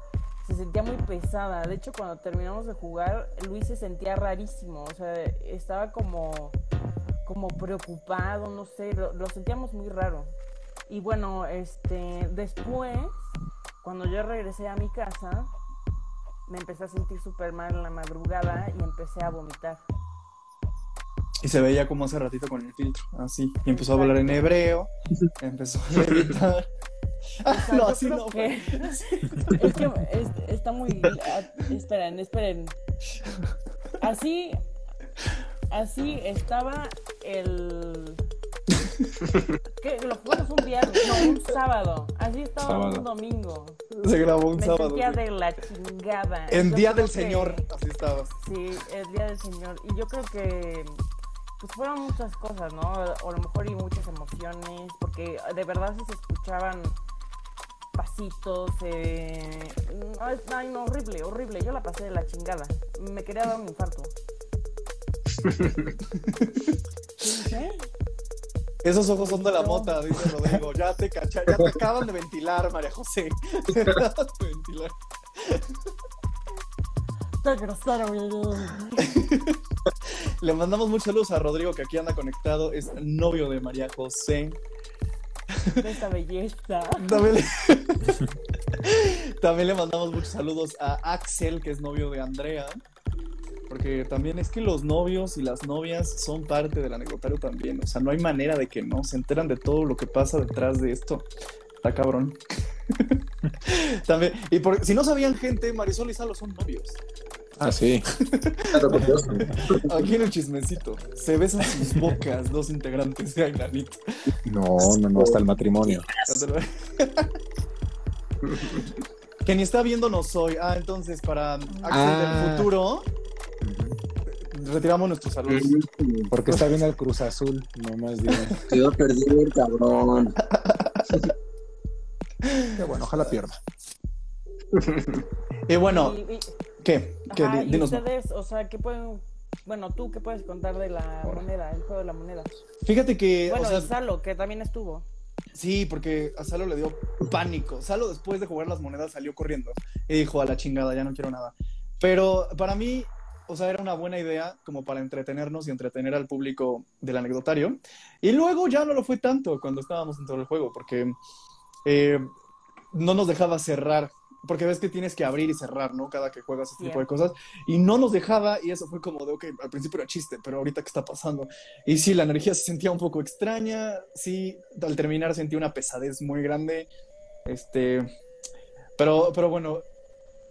Se sentía muy pesada. De hecho, cuando terminamos de jugar, Luis se sentía rarísimo. O sea, estaba como como preocupado, no sé, lo, lo sentíamos muy raro. Y bueno, este, después, cuando yo regresé a mi casa, me empecé a sentir súper mal en la madrugada y empecé a vomitar. Y se veía como hace ratito con el filtro, así. Y empezó a hablar en hebreo, empezó a (laughs) gritar. Sea, no, así no. que- (laughs) es que es- está muy... ah, esperen, esperen. Así, así estaba el... ¿Qué? Lo jugamos un viernes, no, un sábado. Así estaba Sábado. un domingo. Se grabó un Me sábado. sentía sí. de la chingada. En Yo Día del que- Señor, así estabas. Sí, el Día del Señor. Y yo creo que pues fueron muchas cosas, ¿no? O a lo mejor y muchas emociones, porque de verdad sí se escuchaban pasitos. Eh... Ay, no, horrible, horrible. Yo la pasé de la chingada. Me quería dar un infarto. ¿Qué? (laughs) Esos ojos son de la mota, dice Rodrigo. Ya te cacha, ya te acaban de ventilar, María José. (laughs) Te acaban de ventilar. Está grosero. (laughs) (laughs) Le mandamos muchos saludos a Rodrigo, que aquí anda conectado. Es novio de María José. De esta belleza. También le... (laughs) También le mandamos muchos saludos a Axel, que es novio de Andrea. Porque también es que los novios y las novias son parte del anecdotario también. O sea, no hay manera de que no. Se enteran de todo lo que pasa detrás de esto. Está cabrón. (laughs) también, y por, si no sabían, gente, Marisol y Salo son novios. Ah, sí. Aquí en el chismecito. Se besan sus bocas dos integrantes de Ainanito. No, no, no, hasta el matrimonio. que ni está viéndonos hoy. Ah, entonces para Axel Ah. del futuro, retiramos nuestros saludos. Porque está bien el Cruz Azul, nomás. Se va a perder, cabrón. Qué bueno, ojalá pierda. (laughs) Y bueno, Y- y- ¿qué? ¿Qué? Ajá, y Dinos. ustedes, o sea, ¿qué pueden... Bueno, tú, ¿qué puedes contar de la moneda, el juego de la moneda? Fíjate que, Bueno, o sea, y Salo, que también estuvo. sí, porque a Salo le dio pánico. Salo después de jugar las monedas salió corriendo y dijo a la chingada, ya no quiero nada. Pero para mí, o sea, era una buena idea como para entretenernos y entretener al público del anecdotario. Y luego ya no lo fue tanto cuando estábamos dentro del juego, porque eh, no nos dejaba cerrar. Porque ves que tienes que abrir y cerrar, ¿no? Cada que juegas ese tipo de cosas. Y no nos dejaba, y eso fue como de, ok, al principio era chiste, pero ahorita qué está pasando. Y sí, la energía se sentía un poco extraña. Sí, al terminar sentí una pesadez muy grande. Este. Pero, pero bueno,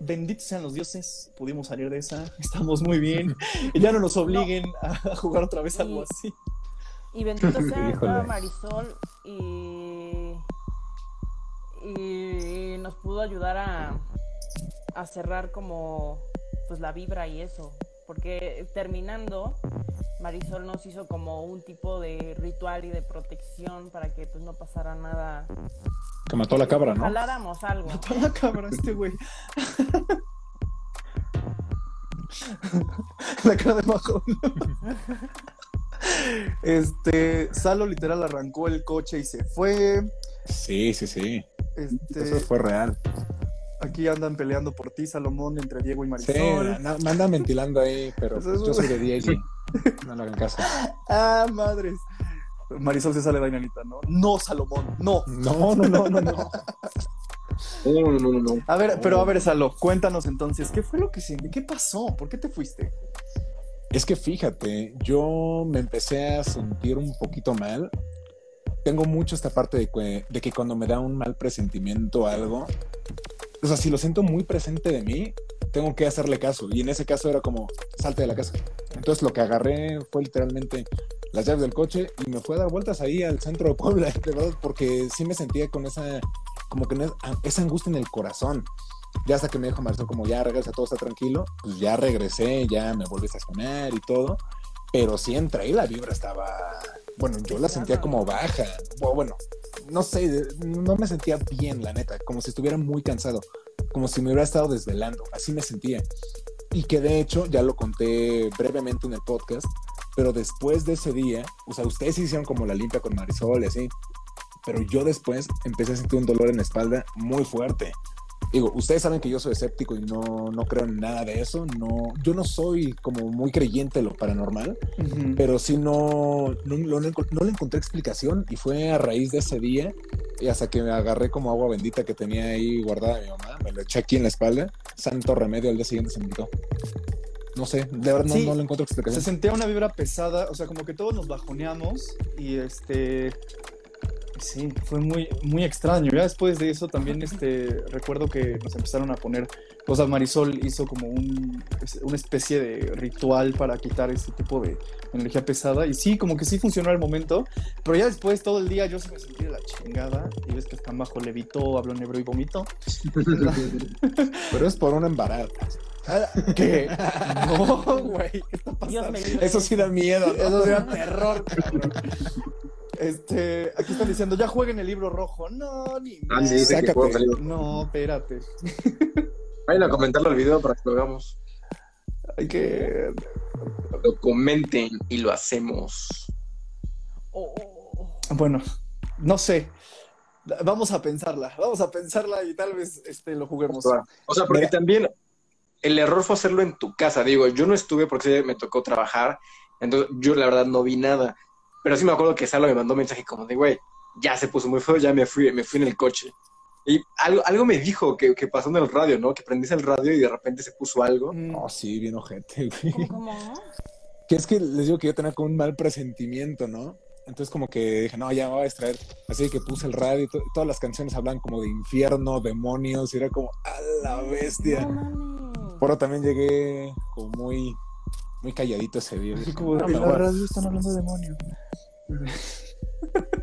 benditos sean los dioses. Pudimos salir de esa. (laughs) Estamos muy bien. Y ya no nos obliguen a jugar otra vez algo Y- así. Y bendito sea. (laughs) Marisol y, y nos pudo ayudar a, a cerrar como pues la vibra y eso. Porque terminando, Marisol nos hizo como un tipo de ritual y de protección para que pues no pasara nada Que mató a la cabra, ¿no? Jaláramos algo. Mató a la cabra este güey. (laughs) la cara de Majo. Este, Salo literal arrancó el coche y se fue. Sí, sí, sí. Este, Eso fue real. aquí andan peleando por ti, Salomón, entre Diego y Sí, Marisol. na- me andan ventilando ahí, pero pues, es- yo soy de Diego. No le hagan caso. (laughs) Ah, madres. Marisol se sale de Ainanita, ¿no? No, Salomón, no. No, no, no, no, no. No, (laughs) no, no, no, no. A ver, pero a ver, Salo, cuéntanos entonces, ¿qué fue lo que se... ¿Qué pasó? ¿Por qué te fuiste? Es que fíjate, yo me empecé a sentir un poquito mal. Tengo mucho esta parte de que, cuando me da un mal presentimiento algo, o sea, si lo siento muy presente de mí, tengo que hacerle caso. Y en ese caso era como, salte de la casa. Entonces lo que agarré fue literalmente las llaves del coche y me fue a dar vueltas ahí al centro de Puebla, (laughs) verdad, porque sí me sentía con esa, como que esa angustia en el corazón. Ya hasta que me dijo Marisol como ya regresa, todo está tranquilo, pues ya regresé, ya me volví a estacionar y todo, pero sí entré y la vibra estaba, bueno, yo la sentía como baja, o bueno, no sé, no me sentía bien, la neta, como si estuviera muy cansado, como si me hubiera estado desvelando, así me sentía. Y que de hecho, ya lo conté brevemente en el podcast, pero después de ese día, o sea, ustedes hicieron como la limpia con Marisol y así, pero yo después empecé a sentir un dolor en la espalda muy fuerte. Digo, ustedes saben que yo soy escéptico y no, no creo en nada de eso. No, yo no soy como muy creyente en lo paranormal, pero sí no, no, no no le encontré explicación y fue a raíz de ese día y hasta que me agarré como agua bendita que tenía ahí guardada mi mamá, me lo eché aquí en la espalda, santo remedio, al día siguiente se me quitó. No sé, de verdad no, Sí, no le encuentro Se explicación. sentía una vibra pesada, o sea, como que todos nos bajoneamos y este... Sí, fue muy, muy extraño. Ya después de eso también este, recuerdo que nos empezaron a poner cosas. Marisol hizo como un, una especie de ritual para quitar ese tipo de energía pesada. Y sí, como que sí funcionó al momento. Pero ya después, todo el día, yo sí me sentí de la chingada. Y ves que hasta bajo levitó, habló negro y vomitó. (laughs) Pero es por un embarazo. ¿Qué? No, güey. Eso sí da miedo. ¿no? Eso sí da terror, cabrón. Este, aquí están diciendo, ya jueguen el libro rojo. No, ni Ah, sí, que. No, espérate. Vayan a comentarlo al video para que lo hagamos. Hay que. Lo comenten y lo hacemos. Oh. Bueno, no sé. Vamos a pensarla. Vamos a pensarla y tal vez este, lo juguemos. O sea, porque Mira. también el error fue hacerlo en tu casa. Digo, yo no estuve porque me tocó trabajar, entonces yo la verdad no vi nada. Pero sí me acuerdo que Salo me mandó un mensaje como de, güey, ya se puso muy feo, ya me fui, me fui en el coche. Y algo, algo me dijo que, que pasó en el radio, ¿no? Que prendiste el radio y de repente se puso algo. Mm, No, sí, bien ojete, güey. ¿Cómo? Que es que les digo que yo tenía como un mal presentimiento, ¿no? Entonces como que dije, no, ya me voy a distraer. Así que puse el radio y to- todas las canciones hablan como de infierno, demonios, y era como, a la bestia. No mames. Pero también llegué como muy, muy calladito ese día. así Dije, como, "No, en la voy a-". radio están hablando de demonios.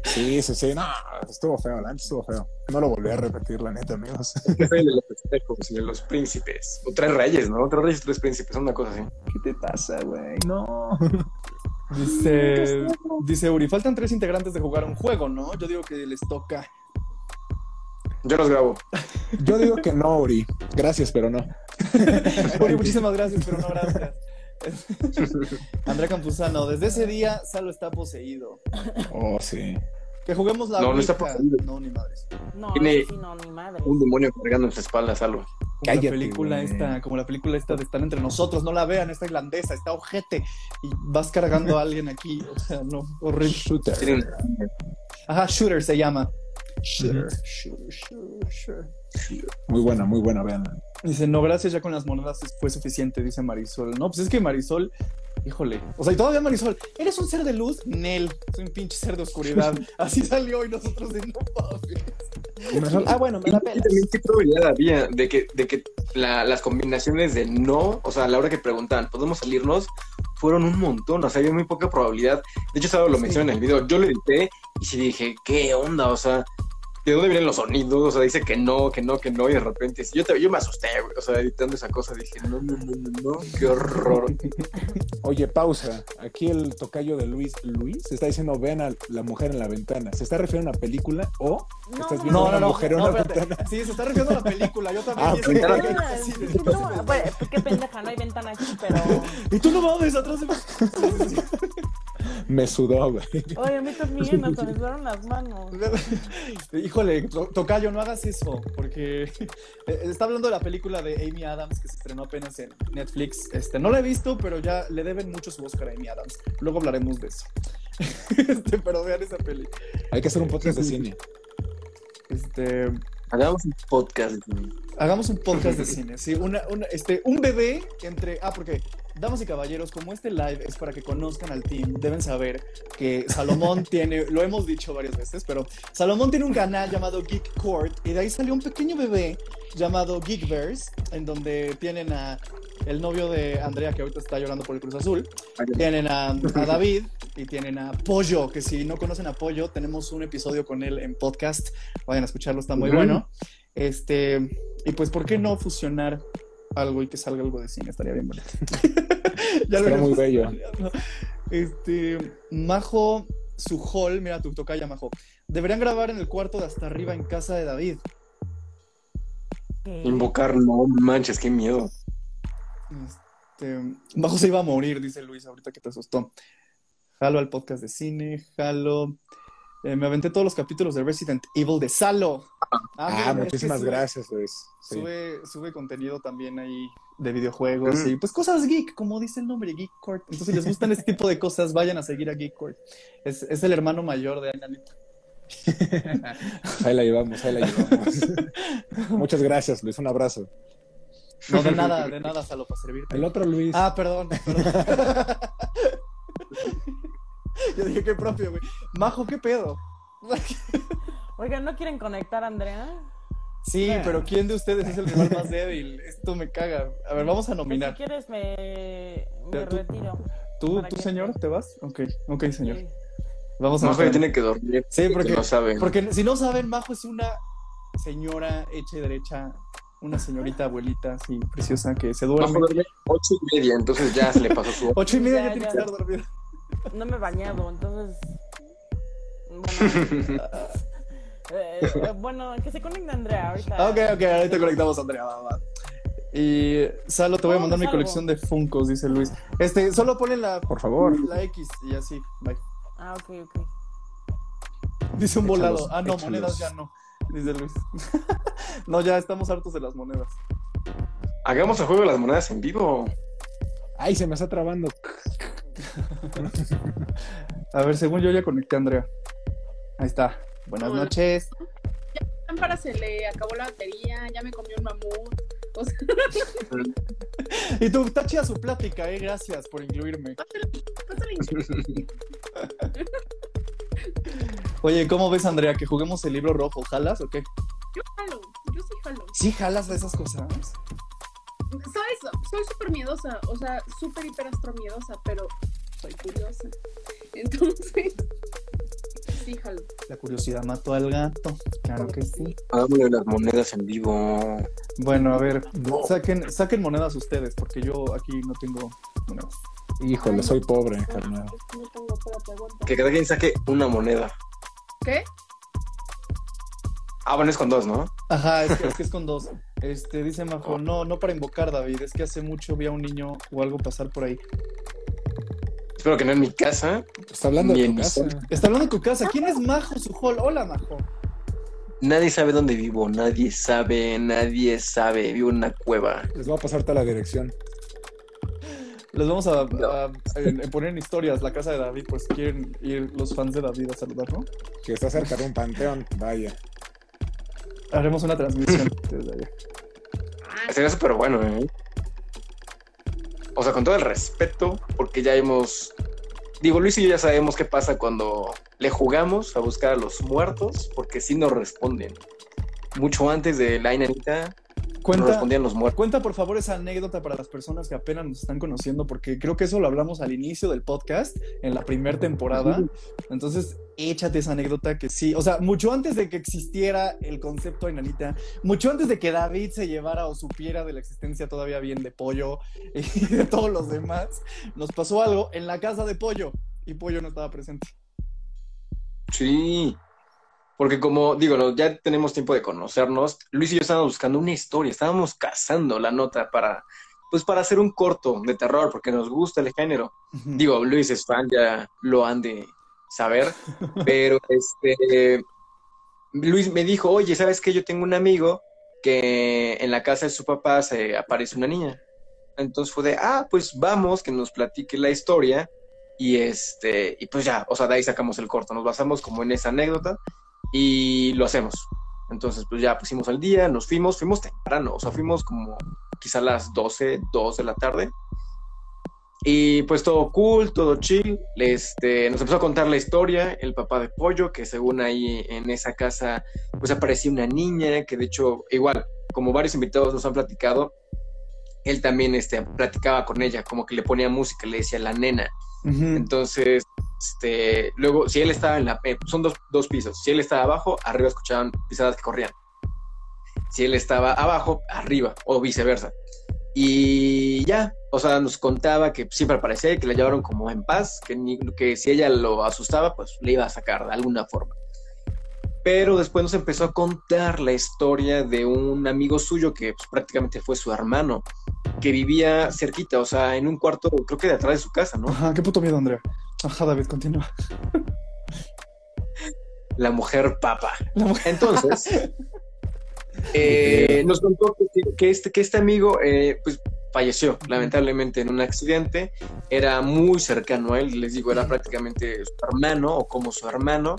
Sí, sí, sí, no, estuvo feo, la neta estuvo feo. No lo volví a repetir, la neta, amigos. Que (laughs) soy el de los espejos y de los príncipes. O tres reyes, ¿no? Tres reyes, tres príncipes, una cosa así. ¿Qué te pasa, güey? No. (laughs) Dice, dice Uri, faltan tres integrantes de jugar un juego, ¿no? Yo digo que les toca. Yo los grabo. Yo digo que no, Uri. Gracias, pero no. (laughs) Uri, muchísimas gracias, pero no gracias. (laughs) Andrea Campuzano, desde ese día Salo está poseído. Oh, sí. Que juguemos la No, no está poseído. No, ni madres. No, Tiene- sí, no, ni madre. Un demonio cargando en su espalda, Salo. Como Cállate, la película güey. esta, como la película esta de estar entre nosotros, no la vean, está irlandesa, está ojete. Y vas cargando a alguien aquí. O sea, no, horrible. Shooter. Tienen- Ajá, Shooter se llama. Shooter. Shooter, shooter, shooter. Muy buena, muy buena, vean. Dice, no, gracias, ya con las monedas fue suficiente, dice Marisol. No, pues es que Marisol, híjole. O sea, y todavía Marisol, ¿eres un ser de luz? Nel, soy un pinche ser de oscuridad. (laughs) Así salió y nosotros de no mames. Ah, bueno, me la también qué probabilidad había de que, de que la- las combinaciones de no, o sea, a la hora que preguntaban, ¿podemos salirnos? Fueron un montón, o sea, había muy poca probabilidad. De hecho, Salo lo Sí. mencioné en el video, yo lo edité y sí dije, ¿qué onda? O sea, ¿de dónde vienen los sonidos? O sea, dice que no, que no, que no, y de repente, yo, te- yo me asusté, güey. O sea, editando esa cosa, dije, no, no, no, no, no, qué horror. (laughs) Oye, pausa. Aquí el tocayo de Luis, Luis, está diciendo, vean a la mujer en la ventana. ¿Se está refiriendo a una película o No, estás no, viendo No, a una no, no. mujer en no, una espérate. ventana? Sí, se está refiriendo a la película. Yo también. Ah, ok. que- sí, (laughs) no, pues qué pendeja, no hay ventana aquí, pero. (laughs) Y tú no mames atrás de (laughs) Me sudó, güey. Oye, a mí también, hasta me sudaron las manos. (laughs) Híjole, to- Tocayo, no hagas eso, porque (laughs) eh, está hablando de la película de Amy Adams que se estrenó apenas en Netflix. Este, no la he visto, pero ya le deben mucho su Oscar a Amy Adams. Luego hablaremos de eso. Este, pero vean esa peli. Hay que hacer un podcast de cine. Este, Hagamos un podcast. güey. hagamos un podcast de cine, sí, una, una- este, un bebé entre, ah, porque damas y caballeros, como este live es para que conozcan al team, deben saber que Salomón (laughs) tiene, lo hemos dicho varias veces, pero Salomón tiene un canal llamado Geek Court y de ahí salió un pequeño bebé llamado Geekverse, en donde tienen a el novio de Andrea que ahorita está llorando por el Cruz Azul, tienen a, a David y tienen a Pollo, que si no conocen a Pollo, tenemos un episodio con él en podcast, vayan a escucharlo, está muy bueno. Este, y pues, ¿por qué no fusionar algo y que salga algo de cine? Estaría bien bonito. (laughs) ya Estaría muy bello. (laughs) Este, Majo, su hall, mira tu tocaya, Majo. Deberían grabar en el cuarto de hasta arriba en casa de David. Invocar, no manches, qué miedo. Este, Majo se iba a morir, dice Luis, ahorita que te asustó. Jalo al podcast de cine, jalo. Eh, me aventé todos los capítulos de Resident Evil de Salo. Ah, que muchísimas sube- gracias, Luis. Sí. Sube, sube contenido también ahí de videojuegos Mm. y pues cosas geek, como dice el nombre, Geek Court. Entonces, si les gustan este tipo de cosas, vayan a seguir a Geek Court. Es, es el hermano mayor de Ananita. (laughs) Ahí la llevamos, ahí la llevamos. (laughs) Muchas gracias, Luis. Un abrazo. No, de nada, de nada, Salo, para servirte. El otro Luis. Ah, perdón. perdón. (laughs) (laughs) Yo dije que propio, güey. Majo, ¿qué pedo? (laughs) Oigan, ¿no quieren conectar a Andrea? Sí, pero ¿quién de ustedes es el rival más débil? Esto me caga. A ver, vamos a Pues, nominar. si quieres, me, me Ya, tú- retiro. ¿Tú, ¿para tú qué? señor, te vas? Ok, ok, señor. Sí. Vamos a Majo ya tiene que dormir. Sí, porque, No saben. porque si no saben, Majo es una señora hecha y derecha, una señorita abuelita así preciosa que se Majo duerme. duerme ocho y media, entonces ya se le pasó su (laughs) Ocho y media ya, Ya, tiene ya. que estar dormida. No me he bañado, entonces. Bueno, (laughs) eh, bueno que se conecte Andrea ahorita. Ah, Ok, ok, ahorita conectamos a Andrea, va, va. Y Salo, te voy a ¿Cómo mandar mi colección de Funcos, dice Luis. Este, solo ponle la, Por favor. la X y así, bye. Ah, ok, ok. Dice un Échalos, volado. Ah, no, échalos. monedas ya no, dice Luis. (laughs) no, ya estamos hartos de las monedas. Hagamos el juego de las monedas en vivo. Ay, se me está trabando. A ver, según yo ya conecté a Andrea. Ahí está. Buenas Hola. noches. lámpara se le acabó la batería, ya me comió un mamut. O sea, Y tú, está chida su plática, eh. Gracias por incluirme. pásale. Oye, ¿cómo ves, Andrea, que juguemos el libro rojo? ¿Jalas o qué? Yo jalo, yo sí jalo. ¿Sí jalas de esas cosas? ¿Sabes? Soy súper miedosa, o sea, súper hiper astro miedosa, pero soy curiosa. (laughs) Entonces, sí jalo. La curiosidad mató al gato. Claro que sí. Hagámosle las monedas en vivo. Bueno, a ver, No. saquen, saquen monedas ustedes, porque yo aquí no tengo monedas. Híjole, soy pobre, carnal. No tengo, espérate. Que cada quien saque una moneda. ¿Qué? Ah, bueno, es con dos, ¿no? Ajá, es que es, que es con dos. Este, dice Majo, no, no para invocar, David, es que hace mucho vi a un niño o algo pasar por ahí. Espero que no en mi casa. Está hablando de tu casa. Está hablando de tu casa. ¿Quién es Majo, su hall? Hola, Majo. Nadie sabe dónde vivo, nadie sabe, nadie sabe. Vivo en una cueva. Les voy a pasar toda la dirección. Les vamos a, poner en historias la casa de David, por si quieren ir los fans de David a saludarlo. Que está cerca de un panteón. Vaya. Haremos una transmisión desde allá. Sería súper bueno, ¿eh? O sea, con todo el respeto, porque ya hemos. Digo, Luis y yo ya sabemos qué pasa cuando le jugamos a buscar a los muertos, porque sí nos responden. Mucho antes de la Inanita, Cuenta, respondían los muertos. Cuenta por favor esa anécdota para las personas que apenas nos están conociendo, porque creo que eso lo hablamos al inicio del podcast, en la primera temporada. Entonces, échate esa anécdota que sí, o sea, mucho antes de que existiera el concepto de Nanita, mucho antes de que David se llevara o supiera de la existencia todavía bien de Pollo (laughs) y de todos los demás, nos pasó algo en la casa de Pollo y Pollo no estaba presente. Sí, porque como digo, no, ya tenemos tiempo de conocernos, Luis y yo estábamos buscando una historia, estábamos cazando la nota para, pues para hacer un corto de terror, porque nos gusta el género. Digo, Luis es fan, ya lo han de saber, (laughs) pero este, Luis me dijo, oye, ¿sabes qué? Yo tengo un amigo que en la casa de su papá se aparece una niña. Entonces fue de, ah, pues vamos, que nos platique la historia. Y este, y pues ya, o sea, de ahí sacamos el corto, nos basamos como en esa anécdota y lo hacemos. Entonces, pues ya pusimos al día, nos fuimos, fuimos temprano, o sea, fuimos como quizá a las 12, 2 de la tarde. Y pues todo cool, todo chill. Este, nos empezó a contar la historia, el papá de Pollo, que según ahí en esa casa, pues aparecía una niña, que de hecho, igual, como varios invitados nos han platicado, él también este, platicaba con ella, como que le ponía música, le decía la nena. Entonces, este, luego, si él estaba en la, eh, son dos, dos pisos, si él estaba abajo, arriba escuchaban pisadas que corrían. Si él estaba abajo, arriba, o viceversa. Y ya, o sea, nos contaba que siempre aparecía que la llevaron como en paz, que, ni- que si ella lo asustaba, pues le iba a sacar de alguna forma. Pero después nos empezó a contar la historia de un amigo suyo que pues, prácticamente fue su hermano, que vivía cerquita, o sea, en un cuarto, creo que de atrás de su casa, ¿no? Ajá, qué puto miedo, Andrea. Ajá, David, continúa. La mujer papa. La mujer- Entonces, (laughs) eh, nos contó que, que este, que este amigo eh, pues, falleció lamentablemente en un accidente. Era muy cercano a él, les digo, era prácticamente su hermano o como su hermano.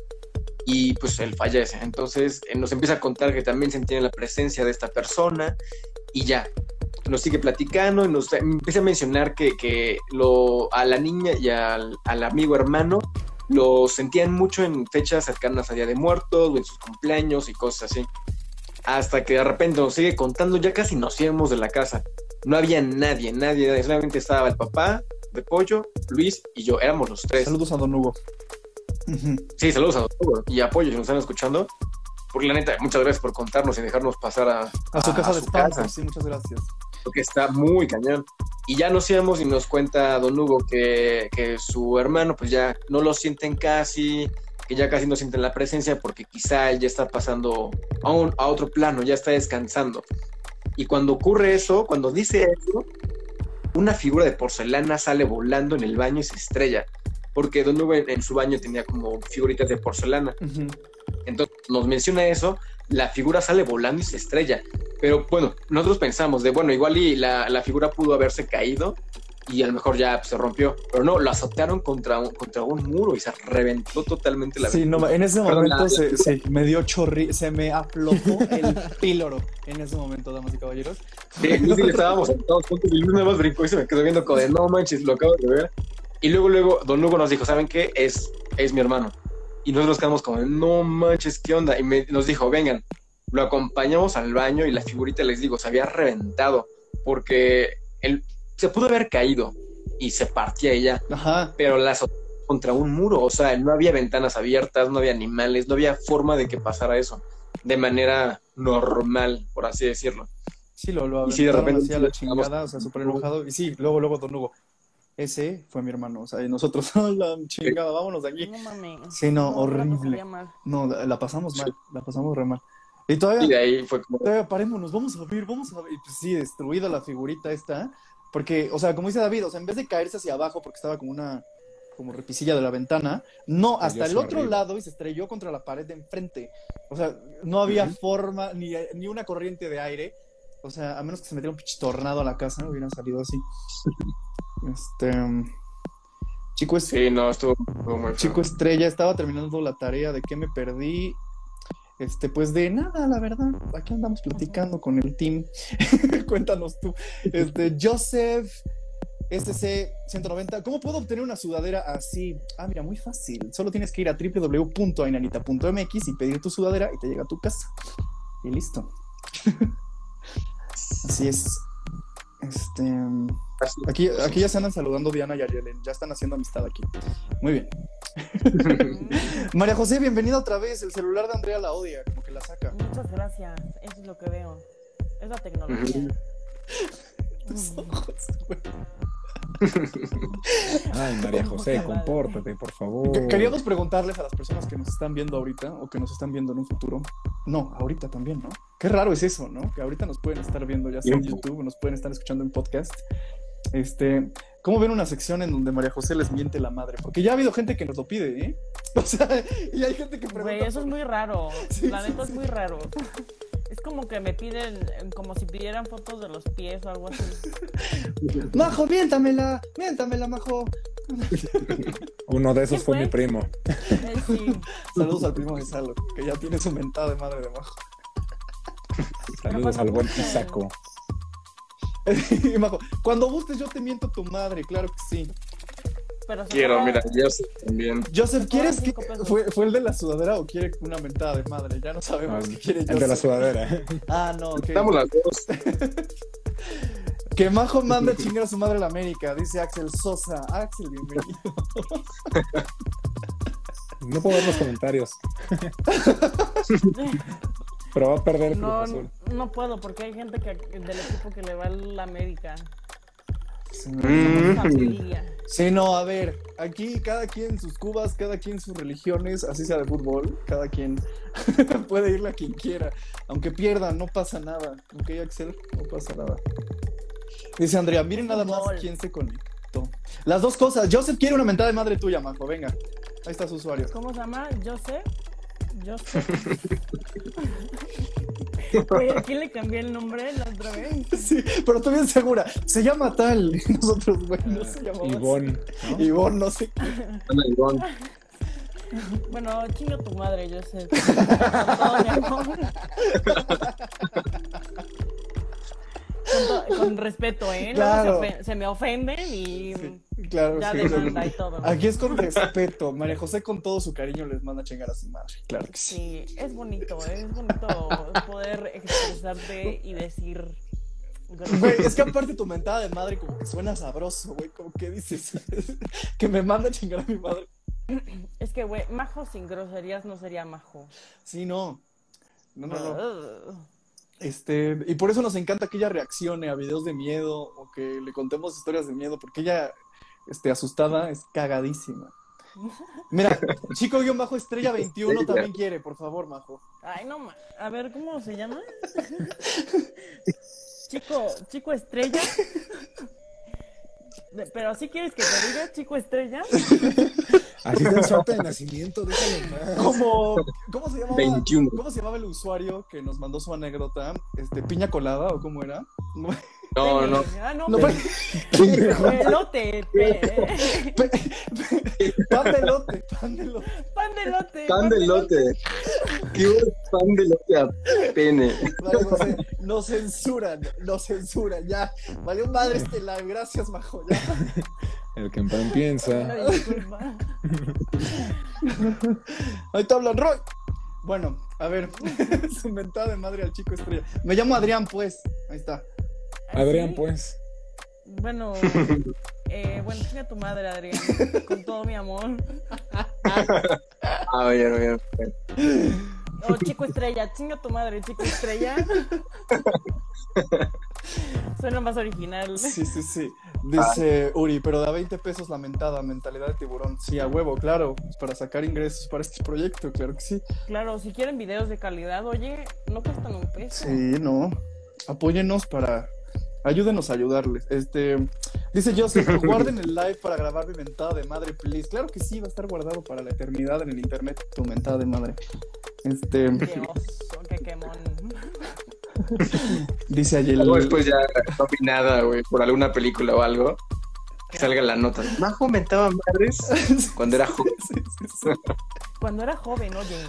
Y pues él fallece. Entonces eh, nos empieza a contar que también sentía la presencia de esta persona y ya. Nos sigue platicando y nos empieza a mencionar que, que lo, a la niña y al, al amigo hermano lo sentían mucho en fechas cercanas a Día de Muertos o en sus cumpleaños y cosas así. Hasta que de repente nos sigue contando, ya casi nos íbamos de la casa. No había nadie, nadie, nadie. Solamente estaba el papá de Pollo, Luis y yo. Éramos los tres. Saludos a Don Hugo. (laughs) Sí, saludos a todos y apoyo si nos están escuchando. Porque la neta, muchas gracias por contarnos y dejarnos pasar a, A su casa de su spam, casa, sí, muchas gracias. Porque está muy cañón. Y ya nos íbamos y nos cuenta Don Hugo que, que su hermano pues ya no lo sienten casi, que ya casi no sienten la presencia porque quizá él ya está pasando a, a otro plano, ya está descansando. Y cuando ocurre eso, cuando dice eso, una figura de porcelana sale volando en el baño y se estrella. Porque Don Hugo en, su baño tenía como figuritas de porcelana. Entonces nos menciona eso, la figura sale volando y se estrella. Pero bueno, nosotros pensamos de, bueno, igual y la, la figura pudo haberse caído y a lo mejor ya pues, se rompió. Pero no, lo azotaron contra un, contra un muro y se reventó totalmente la Sí, no, en ese Perdón, momento la- se, sí, me dio chorri, se me aflojó el (laughs) píloro en ese momento, damas y caballeros. Sí, yo estábamos sentados juntos y Luis nada más brincó y se me quedó viendo como de, no manches, lo acabo de ver. Y luego, luego, Don Hugo nos dijo, ¿saben qué? Es, es mi hermano. Y nosotros quedamos como, no manches, ¿qué onda? Y me- nos dijo, vengan, lo acompañamos al baño y la figurita, les digo, se había reventado porque él se pudo haber caído y se partía ella, Ajá. pero la azotó contra un muro, o sea, no había ventanas abiertas, no había animales, no había forma de que pasara eso de manera normal, por así decirlo. Sí, lo, lo Y sí, de repente así a la chingada, o sea, súper enojado. Y sí, luego, luego Don Hugo. Ese fue mi hermano, o sea, y nosotros, "A (laughs) la chingada, vámonos de aquí. No mames. Sí, no, horrible. No, la la pasamos mal, la pasamos re mal. Y Y todavía, de ahí fue como, todavía parémonos, vamos a ver, vamos a ver. Y pues sí, destruida la figurita esta. Porque, o sea, como dice David, o sea, en vez de caerse hacia abajo porque estaba como una como repisilla de la ventana, no, hasta el otro arriba. lado y se estrelló contra la pared de enfrente. O sea, no había forma, ni, ni una corriente de aire. O sea, a menos que se metiera un pinche tornado a la casa, hubieran salido así. Este. um, Chico, es, sí, no, estuvo, estuvo muy feo. Chico Estrella, estaba terminando la tarea de que me perdí. Este, pues de nada, la verdad. Aquí andamos platicando con el team. (laughs) Cuéntanos tú. Este, Joseph SC 190. ¿Cómo puedo obtener una sudadera así? Ah, mira, muy fácil. Solo tienes que ir a www.ainanita.mx y pedir tu sudadera y te llega a tu casa. Y listo. (laughs) Así es. Este. Aquí, aquí ya se andan saludando Diana y Arielen. Ya están haciendo amistad aquí. Muy bien. (laughs) María José, bienvenida otra vez. El celular de Andrea la odia, como que la saca. Muchas gracias. Eso es lo que veo. Es la tecnología. (laughs) Tus ojos, güey. (laughs) Ay, María José, compórtate, por favor. Que- Queríamos preguntarles a las personas que nos están viendo ahorita o que nos están viendo en un futuro. No, ahorita también, ¿no? Qué raro es eso, ¿no? Que ahorita nos pueden estar viendo ya sea en YouTube o nos pueden estar escuchando en podcast. Este, ¿cómo ven una sección en donde María José les miente la madre? Porque ya ha habido gente que nos lo pide, ¿eh? (laughs) O sea, y hay gente que pregunta. Güey, eso es muy raro. (laughs) Sí, la neta sí. es muy raro. Es como que me piden, como si pidieran fotos de los pies o algo así. (laughs) Majo, miéntamela, miéntamela, Majo. Uno de esos ¿Qué fue fue? mi primo. Eh, sí. Saludos al primo de Salo, que ya tiene su mentada de madre de Majo. Saludos al buen Isaco. (laughs) y Majo, cuando gustes yo te miento tu madre, claro que sí. Pero Quiero, mira, yo sé también. Joseph, ¿quieres que fue, fue el de la sudadera o quiere una mentada de madre? Ya no sabemos qué quiere El de la Joseph. sudadera. (laughs) Ah, no, que, Damos las dos. (laughs) que Majo manda a chingar a su madre a la América, dice Axel Sosa. Axel, bienvenido. No puedo ver los comentarios. Pero va a perder el Cruz No, Azul. no puedo porque hay gente que, del equipo que le va a la América. Mm. Familia. Sí, no, a ver, aquí cada quien sus cubas, cada quien sus religiones, así sea de fútbol, cada quien (laughs) puede irle a quien quiera. Aunque pierdan, no pasa nada. Aunque Axel, no pasa nada. Dice Andrea, miren nada más quién se conectó. Las dos cosas. Joseph quiere una mentada de madre tuya, Majo. Venga, ahí está su usuario. ¿Cómo se llama? Joseph. Joseph. (laughs) Güey, ¿a quién le cambié el nombre la otra vez? Sí, pero estoy bien segura. Se llama tal. (laughs) Y nosotros, güey, no se llamaba. Ivonne, ¿no? Ivonne, no sé. Ivonne. Bueno, chinga tu madre, Joseph. (laughs) Con todo mi amor. Con, con respeto, ¿eh? Claro. se, ofen- se me ofenden y Claro, ya sí. demanda y (laughs) todo. Aquí es con respeto. María José con todo su cariño les manda a chingar a su madre. Claro que sí. Sí, es bonito, es bonito poder expresarte y decir. Güey, es que aparte tu mentada de madre como que suena sabroso, güey. Como que dices (laughs) que me manda a chingar a mi madre. Es que, güey, majo sin groserías no sería majo. Sí, no. No, no, no. Este, y por eso nos encanta que ella reaccione a videos de miedo o que le contemos historias de miedo, porque ella, este, asustada, es cagadísima. (laughs) Mira, chico guion bajo estrella 21 también quiere, por favor, Majo. Ay, no, ma- a ver, ¿cómo se llama? (laughs) chico, chico estrella. De- Pero así quieres que te diga, chico estrella. Así está el su acta de nacimiento, déjalo. ¿Cómo, ¿Cómo se llamaba? 21. ¿Cómo se llamaba el usuario que nos mandó su anécdota? Este, piña colada o cómo era? No, no. Ah, no, No, (laughs) pe- pe- elote. pan de lote, pan de lote. Pan de elote. Pan de lote. ¿Qué pan de lote a pene? María José, nos censuran, nos censuran, ya. Valió madre este live, gracias, Majo. Ya. El que en pan piensa. Ahí te hablan, Roy. Bueno, a ver, (laughs) su mentada de madre al chico estrella. Me llamo Adrián, pues. Ahí está. Adrián, ¿Sí? pues. Bueno, (laughs) eh, bueno, chinga tu madre, Adrián. Con todo mi amor. Ah, bien, bien. Oh, chico estrella, chinga tu madre, chico estrella. (laughs) Suena más original. Sí, sí, sí. Dice Uri, pero da 20 pesos la mentada, mentalidad de tiburón. Sí, a huevo, claro. pues para sacar ingresos para este proyecto, claro que sí. Claro, si quieren videos de calidad, oye, no cuestan un peso. Sí, no. Apóyennos para. Ayúdenos a ayudarles. Este. Dice Joseph, (laughs) guarden el live para grabar mi mentada de madre, please. Claro que sí, va a estar guardado para la eternidad en el internet, tu mentada de madre. Este. Qué oso, qué quemón. (laughs) Dice Ayel. Luego después ya nominada, güey, por alguna película o algo. Que salga la nota. Majo mentaba madres cuando era (laughs) joven. Sí, sí, sí. Cuando era joven, oye.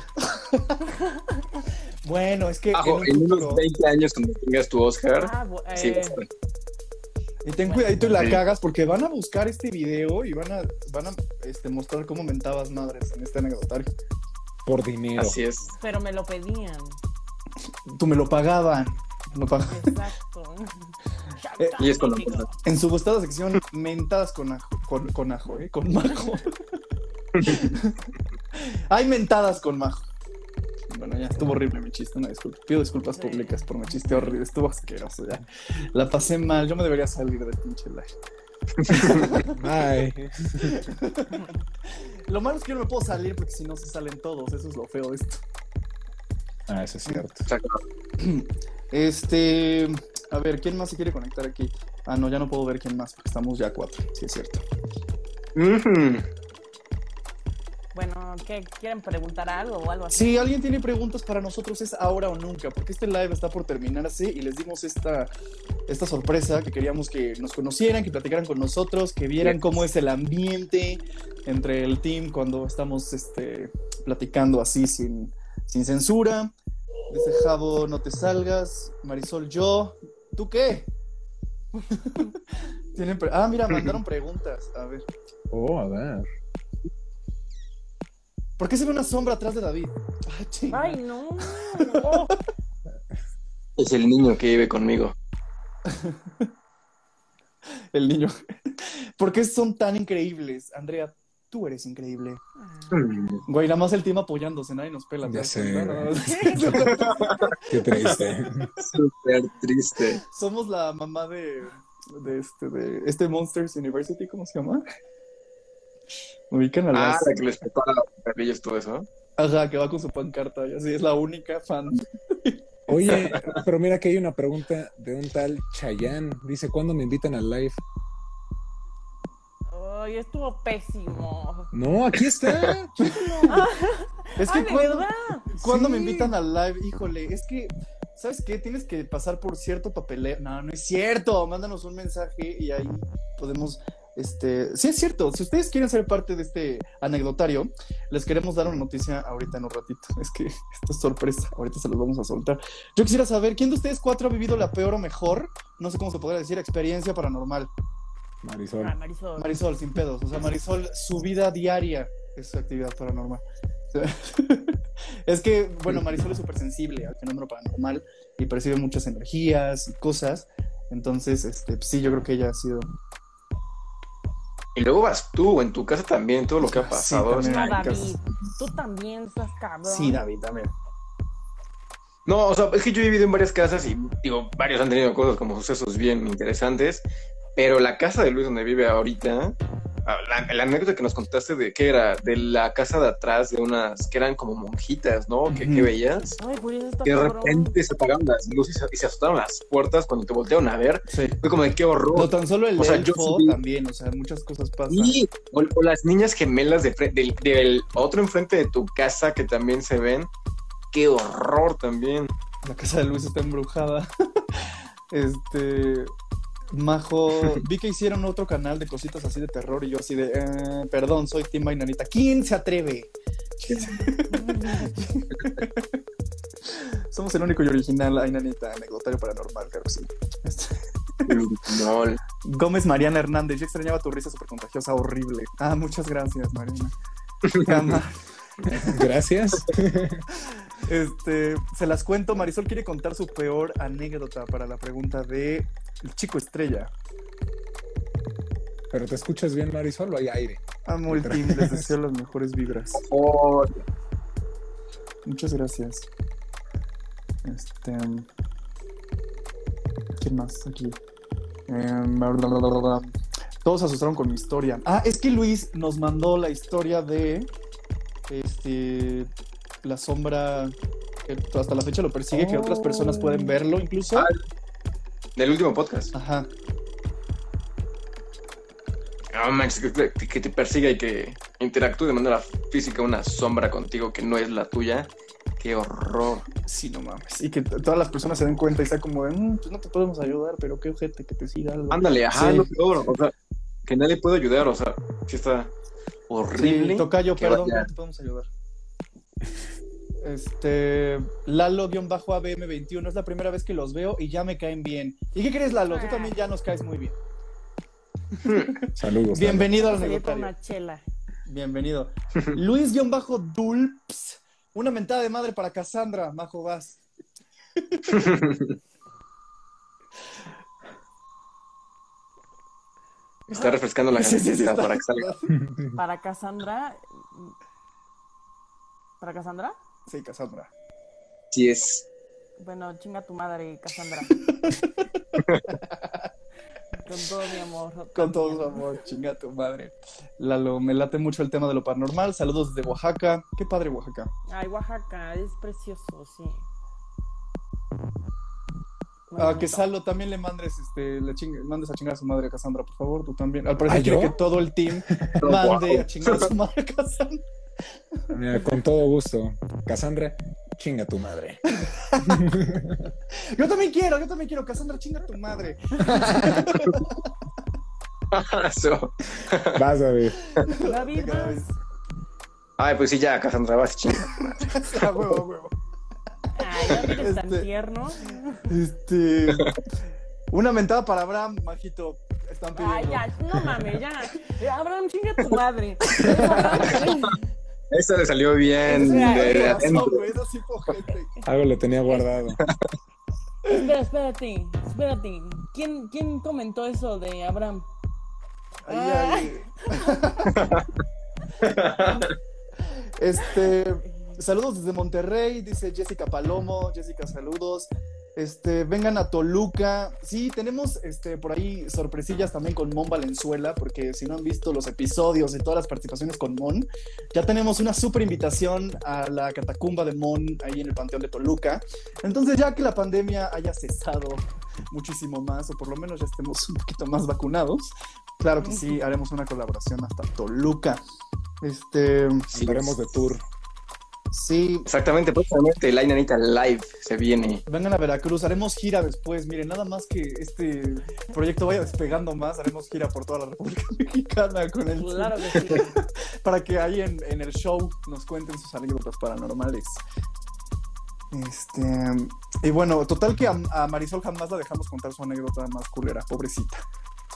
Bueno, es que. Majo, en en un unos futuro- 20 años cuando tengas tu Oscar. Ah, Sí, eh, bastante. Y ten cuidadito y la Sí. cagas porque van a buscar este video y van a, van a este, mostrar cómo mentabas madres en este anecdotario. Por dinero. Así es. pero me lo pedían. Tú me lo pagaban. No paga. Exacto. (laughs) Eh, Y es con la En su gustada sección, mentadas con ajo, con, con ajo, ¿eh? Con majo. (laughs) (laughs) Hay mentadas con majo. Bueno, ya estuvo horrible mi chiste, una disculpa. Pido disculpas públicas por mi chiste horrible, estuvo asqueroso ya. La pasé mal, yo me debería salir del pinche live. (laughs) Ay, (laughs) Lo malo es que yo no me puedo salir porque si no se salen todos, eso es lo feo de esto. ah, eso es cierto. Exacto. (clears throat) Este, a ver, ¿quién más se quiere conectar aquí? Ah, no, ya no puedo ver quién más porque estamos ya a cuatro, sí es cierto. Ujú. Bueno, ¿qué? ¿Quieren preguntar algo o algo así? Si alguien tiene preguntas para nosotros es ahora o nunca, porque este live está por terminarse y les dimos esta, esta sorpresa que queríamos que nos conocieran, que platicaran con nosotros, que vieran cómo es el ambiente entre el team cuando estamos este, platicando así sin, sin censura. Dice Javo, no te salgas. Marisol, yo. ¿Tú qué? (laughs) Tienen ah, mira, mandaron (laughs) preguntas. A ver. Oh, a ver. ¿Por qué se ve una sombra atrás de David? Ay, no. no. Es el niño que vive conmigo. (laughs) El niño. ¿Por qué son tan increíbles? Andrea, tú eres increíble. Güey, nada más el team apoyándose, nadie nos pela. ¿te Ya sé, (laughs) (laughs) Qué triste. Súper triste. Somos la mamá de, de este, de este Monsters University, ¿cómo se llama? Ubican a Ah, las... la que les prepara los todo eso. Ajá, que va con su pancarta y así, es la única fan. (laughs) Oye, pero mira que hay una pregunta de un tal Chayanne. Dice, ¿cuándo me invitan al live? Ay, estuvo pésimo. No, aquí está. (laughs) Es que Ay, cuando, me invitan al live, híjole, es que, ¿sabes qué? Tienes que pasar por cierto papeleo. No, no es cierto. Mándanos un mensaje y ahí podemos, este, sí es cierto. Si ustedes quieren ser parte de este anecdotario, les queremos dar una noticia ahorita en un ratito. (laughs) Es que esto es sorpresa. Ahorita se los vamos a soltar. Yo quisiera saber, ¿quién de ustedes cuatro ha vivido la peor o mejor? No sé cómo se podría decir, experiencia paranormal. Marisol. Ah, Marisol. Marisol, sin pedos. O sea, Marisol, su vida diaria es su actividad paranormal. (laughs) es que, bueno, Marisol es súper sensible al fenómeno paranormal y percibe muchas energías y cosas. Entonces, este, sí, yo creo que ella ha sido. Y luego vas tú, en tu casa también, todo lo que ha Sí, pasado. también. Está- David, tú también estás cabrón. Sí, David, también. No, o sea, es que yo he vivido en varias casas y, digo, varios han tenido cosas como sucesos bien interesantes, pero la casa de Luis donde vive ahorita, ah, la, la anécdota que nos contaste de que era de la casa de atrás de unas que eran como monjitas, ¿no? Que, que veías. Ay, está Que de cabrón. repente se apagaron las luces y se asustaron las puertas cuando te voltearon a ver. Sí. Fue como de qué No horror. tan solo el O sea, elfo también, o sea, muchas cosas pasan. Y o, o las niñas gemelas de del, del otro enfrente de tu casa que también se ven. Qué horror también. La casa de Luis está embrujada. (laughs) este. Majo, vi que hicieron otro canal de cositas así de terror y yo así de, eh, perdón, soy Tim Mainanita. ¿Quién se atreve? (laughs) Somos el único y original Ainanita anecdotario paranormal, claro que sí. No, Gómez Mariana Hernández, yo extrañaba tu risa súper contagiosa, horrible. Ah, muchas gracias, Mariana. (laughs) (laughs) Gracias. Este, se las cuento. Marisol quiere contar su peor anécdota para la pregunta de el chico estrella. Pero te escuchas bien, Marisol, o hay aire. Amo el team, les deseo (laughs) las mejores vibras. por Muchas gracias. Este. ¿Quién más aquí? Em, bla, bla, bla, bla, bla. Todos se asustaron con mi historia. Ah, es que Luis nos mandó la historia de. Este. La sombra. Que hasta la fecha lo persigue, que otras personas pueden verlo incluso. Ah. del último podcast. Ajá. No manches, que, te- que te persiga y que interactúe de manera física una sombra contigo que no es la tuya. Qué horror. Sí, no mames. Y que todas las personas se den cuenta y sea como de, "Mm, pues no te podemos ayudar, pero qué ojete que te siga algo. Ándale, ajá, Sí. lo peor. O sea, que nadie puede ayudar. O sea, sí está horrible. Sí, tocayo, perdón, vaya- no te podemos ayudar. Este, Lalo-ABM21, es la primera vez que los veo y ya me caen bien. ¿Y qué crees, Lalo? Tú también ya nos caes muy bien. (laughs) Saludos. Bienvenido al chela. Bienvenido. (laughs) Luis-Dulps, una mentada de madre para Cassandra, Majo Vas. (laughs) Está refrescando la (laughs) Sí, sí, sí, garganta está- para que salga. (laughs) Para Cassandra. ¿Para Cassandra? Sí, Cassandra. Sí es. Bueno, chinga tu madre, Cassandra. (laughs) Con todo mi amor. Con todo su también. amor, chinga tu madre. Lalo, me late mucho el tema de lo paranormal. Saludos desde Oaxaca. Qué padre Oaxaca. Ay, Oaxaca, es precioso, sí. A bonito. que Salo también le mandes, este, le chingue- mandes a chingar a su madre a Cassandra, por favor, tú también. Al parecer ¿Ah, quiere yo? que todo el team (laughs) mande a chingar a su (laughs) madre a Cassandra. Mira, con todo gusto. Cassandra, chinga tu madre. (laughs) Yo también quiero, yo también quiero. Cassandra, chinga a tu madre. Vas a ver. David, David. vas. Ay, pues sí, ya, Cassandra, vas. A huevo, a huevo. Ay, David es tan Este- tierno. Este. Una mentada para Abraham, majito. Están pidiendo. Ay, ya, no mames, ya. Eh, Abraham, chinga tu madre. Eso le salió bien. (laughs) Algo le tenía guardado. Espera, espérate, espérate. ¿Quién, ¿Quién comentó eso de Abraham? Ay, ay. (laughs) Este, saludos desde Monterrey, dice Jessica Palomo. Jessica, saludos. Este, vengan a Toluca. Sí, tenemos este, por ahí sorpresillas también con Mon Valenzuela, porque si no han visto los episodios y todas las participaciones con Mon, ya tenemos una súper invitación a la catacumba de Mon ahí en el Panteón de Toluca. Entonces, ya que la pandemia haya cesado muchísimo más, o por lo menos ya estemos un poquito más vacunados, claro que sí, haremos una colaboración hasta Toluca. Este, Sí, de tour. Sí, Exactamente, próximamente la Inanita Live se viene. vengan a Veracruz, haremos gira después. Miren, nada más que este proyecto vaya despegando más, haremos gira por toda la República (laughs) Mexicana con el Claro que sí. (laughs) para que ahí en, en el show nos cuenten sus anécdotas paranormales. Este, y bueno, total que a, a Marisol jamás la dejamos contar su anécdota más culera, pobrecita.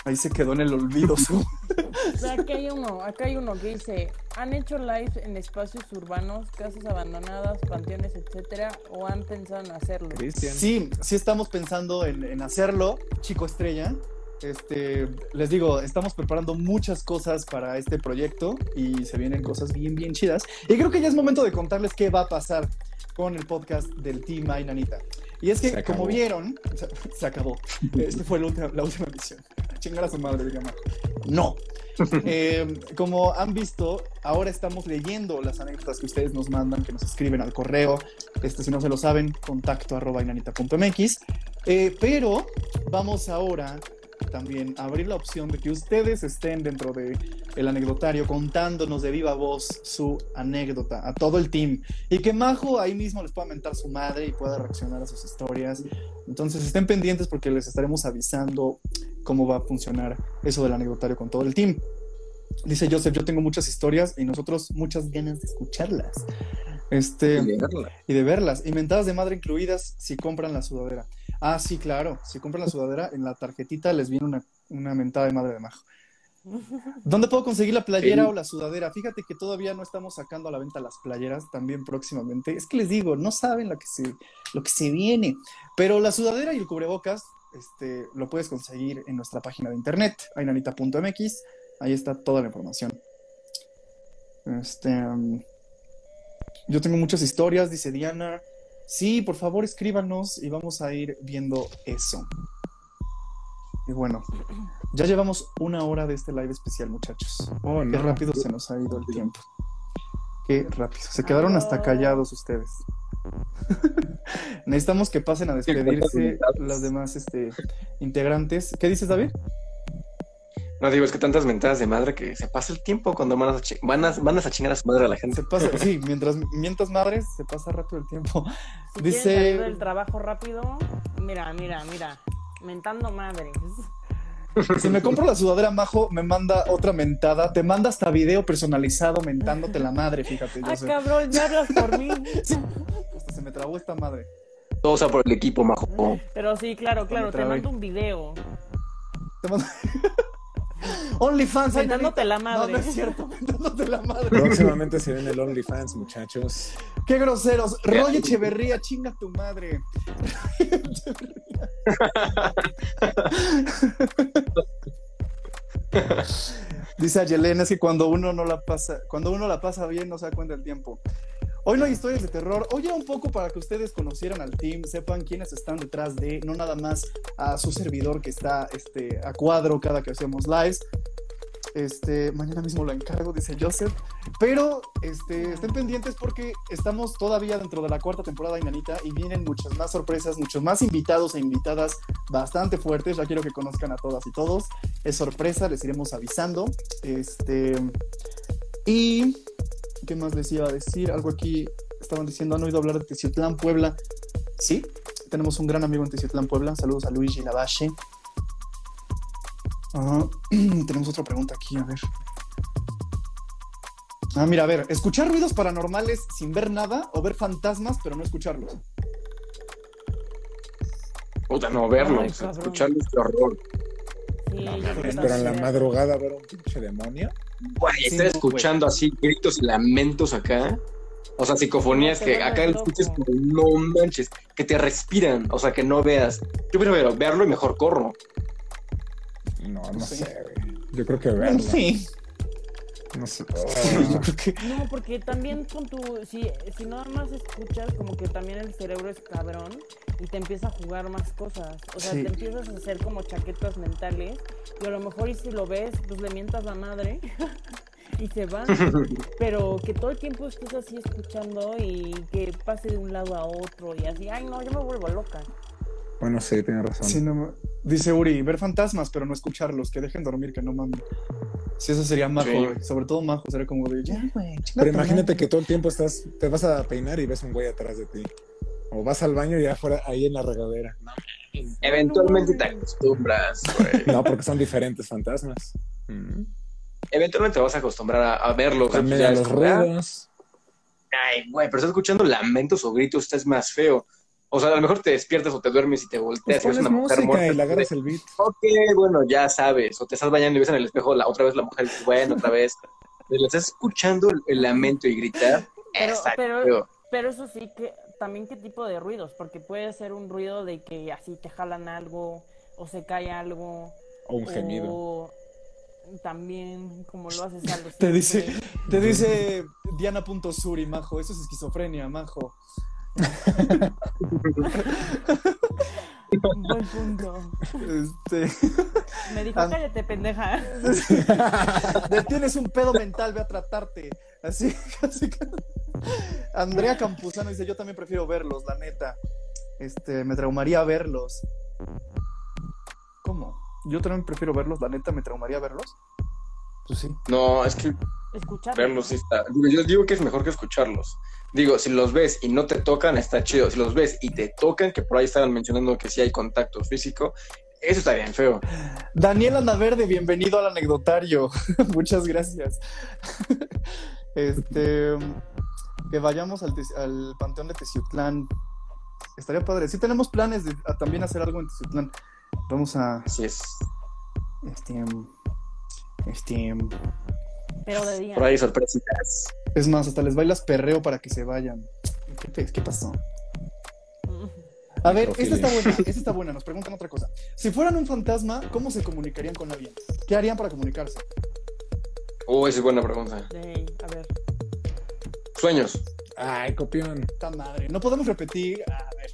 Ahí se quedó en el olvido su. (laughs) Acá hay uno, acá hay uno que dice, ¿han hecho live en espacios urbanos, casas abandonadas, panteones, etcétera? ¿O han pensado en hacerlo? Cristian. Sí, sí estamos pensando en, en hacerlo, chico estrella. Este, les digo, estamos preparando muchas cosas para este proyecto y se vienen cosas bien, bien chidas. Y creo que ya es momento de contarles qué va a pasar con el podcast del Team Ainanita. Y es que, como vieron, (laughs) se, se acabó. Este fue la última, la última emisión. (laughs) Chingar a su madre, diga Marco. No. (laughs) Eh, como han visto, ahora estamos leyendo las anécdotas que ustedes nos mandan, que nos escriben al correo. Este, si no se lo saben, contacto arroba inanita.mx. Eh, pero vamos ahora también a abrir la opción de que ustedes estén dentro de el anecdotario contándonos de viva voz su anécdota a todo el team y que Majo ahí mismo les pueda mentar su madre y pueda reaccionar a sus historias. Entonces estén pendientes porque les estaremos avisando cómo va a funcionar eso del anecdotario con todo el team. Dice Joseph, yo tengo muchas historias y nosotros muchas ganas de escucharlas. Este, y de verlas. Inventadas de madre incluidas si compran la sudadera. Ah, sí, claro. Si compran la sudadera, en la tarjetita les viene una, una mentada de madre de majo. ¿Dónde puedo conseguir la playera Sí. o la sudadera? Fíjate que todavía no estamos sacando a la venta las playeras, también próximamente. Es que les digo, no saben lo que se, lo que se viene. Pero la sudadera y el cubrebocas este, lo puedes conseguir en nuestra página de internet, ainanita.mx. Ahí está toda la información. Este, um, yo tengo muchas historias, dice Diana. Sí, por favor, escríbanos y vamos a ir viendo eso. Y bueno, ya llevamos una hora de este live especial, muchachos. Oh, Qué no. rápido se nos ha ido el tiempo. Qué rápido. Se quedaron hasta callados ustedes. (laughs) Necesitamos que pasen a despedirse los demás este, integrantes. ¿Qué dices, David? No digo, es que tantas mentadas de madre que se pasa el tiempo cuando van a, chi- van a, van a chingar a su madre a la gente. Se pasa, sí, (laughs) mientras mientras madres, se pasa rápido el tiempo. Si Dice- salir del trabajo rápido, mira, mira, mira, mentando madres. (laughs) Si me compro la sudadera Majo, me manda otra mentada. Te manda hasta video personalizado mentándote la madre, fíjate. Ah, cabrón, ya hablas por mí. (laughs) Hasta se me trabó esta madre. Todo sea por el equipo, majo. Pero sí, claro, claro, te mando un video. Te mando- (laughs) OnlyFans, Mentándote la madre. No, no es cierto, mentándote la madre. Próximamente se viene el OnlyFans, muchachos. Qué groseros. Roy Echeverría, chinga tu madre. (laughs) Dice Ayelena, es que cuando uno no la pasa, cuando uno la pasa bien no se da cuenta del tiempo. Hoy no hay historias de terror. Hoy era un poco para que ustedes conocieran al team, sepan quiénes están detrás de, no nada más a su servidor que está este, a cuadro cada que hacemos lives. Este, mañana mismo lo encargo, dice Joseph. Pero este, estén pendientes porque estamos todavía dentro de la cuarta temporada de Inanita y vienen muchas más sorpresas, muchos más invitados e invitadas bastante fuertes. Ya quiero que conozcan a todas y todos. Es sorpresa, les iremos avisando. Este, y ¿qué más les iba a decir? Algo aquí estaban diciendo, han oído hablar de Teciutlán, Puebla. Sí, tenemos un gran amigo en Teciutlán, Puebla. Saludos a Luigi Lavache. Ah, (clears throat) tenemos otra pregunta aquí, a ver. Ah, mira, a ver, escuchar ruidos paranormales sin ver nada o ver fantasmas pero no escucharlos. Puta, no, verlos, Ay, escucharlos, qué horror. Sí, Pero en la madrugada ver un pinche demonio. Güey, Sí, estar no, escuchando así gritos y lamentos acá. O sea, psicofonías No, que acá lo escuchas como no manches, que te respiran, o sea, que no veas. Yo prefiero verlo y mejor corro. No, no Sí. sé, güey. Yo creo que verlo. Sí, No sé. (laughs) yo creo que No, porque también con tu. Si, si nada más escuchas, como que también el cerebro es cabrón y te empieza a jugar más cosas. O sea, Sí. te empiezas a hacer como chaquetas mentales y a lo mejor y si lo ves, pues le mientas la madre (laughs) y se va. (laughs) Pero que todo el tiempo estés así escuchando y que pase de un lado a otro y así, ay no, yo me vuelvo loca. Bueno, sí, tienes razón. Sí, no ma- dice Uri, ver fantasmas, pero no escucharlos, que dejen dormir, que no mames. Sí, eso sería majo, Sí. Sobre todo majo, sería como de, ya, güey, Pero imagínate madre". que todo el tiempo estás, te vas a peinar y ves un güey atrás de ti. O vas al baño y afuera, ahí en la regadera. Eventualmente te acostumbras, güey. No, porque son diferentes fantasmas. Mm. Eventualmente te vas a acostumbrar a, a verlos. También a es los ah, ruidos. Ay, güey, pero estás escuchando lamentos o gritos, estás más feo. O sea, a lo mejor te despiertas o te duermes y te Pues volteas y ves pones una mujer música muerta. y le agarras el beat. Ok, bueno, ya sabes. O te estás bañando y ves en el espejo la otra vez la mujer y dices, bueno, otra vez. Pero estás escuchando el, lamento y gritar. Pero, pero, eso sí que también qué tipo de ruidos, porque puede ser un ruido de que así te jalan algo o se cae algo. O un gemido. O también como lo haces algo Te dice, te dice Diana.suri, majo, eso es esquizofrenia, majo. (laughs) Buen punto. Este, Me dijo, Ah. cállate, pendeja. (laughs) de- tienes un pedo mental, ve a tratarte. Así, (laughs) así que- Andrea Campuzano dice, yo también prefiero verlos, la neta. Este, me traumaría verlos. ¿Cómo? Yo también prefiero verlos, la neta, me traumaría verlos. Pues sí. No, es que verlos sí está. Yo digo que es mejor que escucharlos. Digo, si los ves y no te tocan, está chido. Si los ves y te tocan, que por ahí estaban mencionando que sí hay contacto físico, eso está bien feo. Daniel Andaverde, bienvenido al anecdotario. (laughs) Muchas gracias. (laughs) Este, que vayamos al, al Panteón de Teciutlán. Estaría padre. Sí tenemos planes de a- también hacer algo en Teciutlán. Vamos a, Así es. este, este, Pero de día. Por ahí sorpresitas. Es más, hasta les bailas perreo para que se vayan. ¿Qué, qué pasó? A ver, esta está buena, esta está buena. Nos preguntan otra cosa. Si fueran un fantasma, ¿cómo se comunicarían con alguien? ¿Qué harían para comunicarse? Oh, esa es buena pregunta. A ver. Sueños. Ay, copión. Puta madre. No podemos repetir. A ver.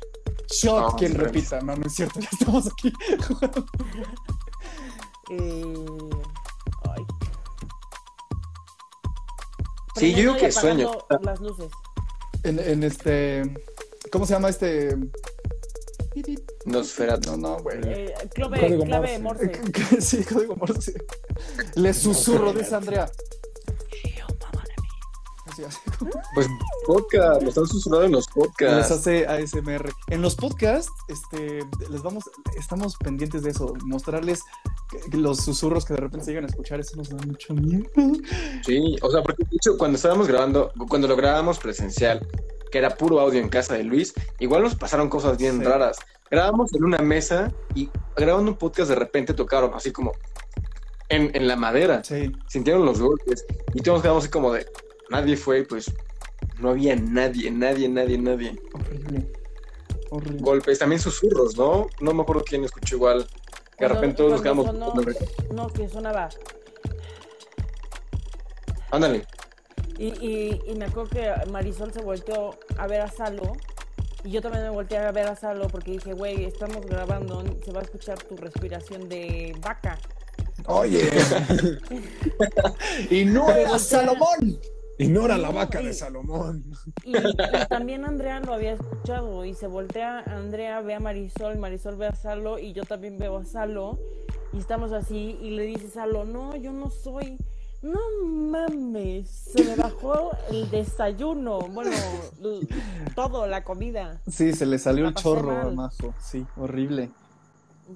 Shot No, quien sí, repita. No, no es cierto. Ya estamos aquí. (laughs) Eh... Ay. Sí, yo digo que Las luces. en, en este. ¿Cómo se llama este? Nosferatu. No, no, güey. Eh, clave, clave Morse. Morse. (laughs) Sí, código Morse. Le susurro, dice Andrea. Pues podcast, lo están susurrando en los Les podcasts. hace ASMR. En los podcasts, este, les vamos, estamos pendientes de eso, mostrarles los susurros que de repente se llegan a escuchar, eso nos da mucho miedo. Sí, o sea, porque de hecho, cuando estábamos grabando, cuando lo grabábamos presencial, que era puro audio en casa de Luis, igual nos pasaron cosas bien Sí. raras. Grabamos en una mesa y grabando un podcast de repente tocaron así como en, en la madera, Sí, sintieron los golpes y todos quedamos así como de, nadie fue, pues no había nadie, nadie, nadie, nadie. horrible. Horrible. Golpes, también susurros, ¿no? No me acuerdo quién escuchó igual Que de repente todos nos quedamos. sonó- No, que sonaba. Ándale. Y, y, y me acuerdo que Marisol se volteó a ver a Salo. Y yo también me volteé a ver a Salo porque dije, güey, estamos grabando, se va a escuchar tu respiración de vaca. Oye, (laughs) Y no era Salomón. Ignora la vaca de Salomón. Y, y también Andrea lo había escuchado y se voltea, Andrea ve a Marisol, Marisol ve a Salo y yo también veo a Salo y estamos así y le dice Salo, no, yo no soy, no mames, se me bajó el desayuno, bueno, todo, la comida. Sí, se le salió La el chorro, mal. majo. Sí, horrible.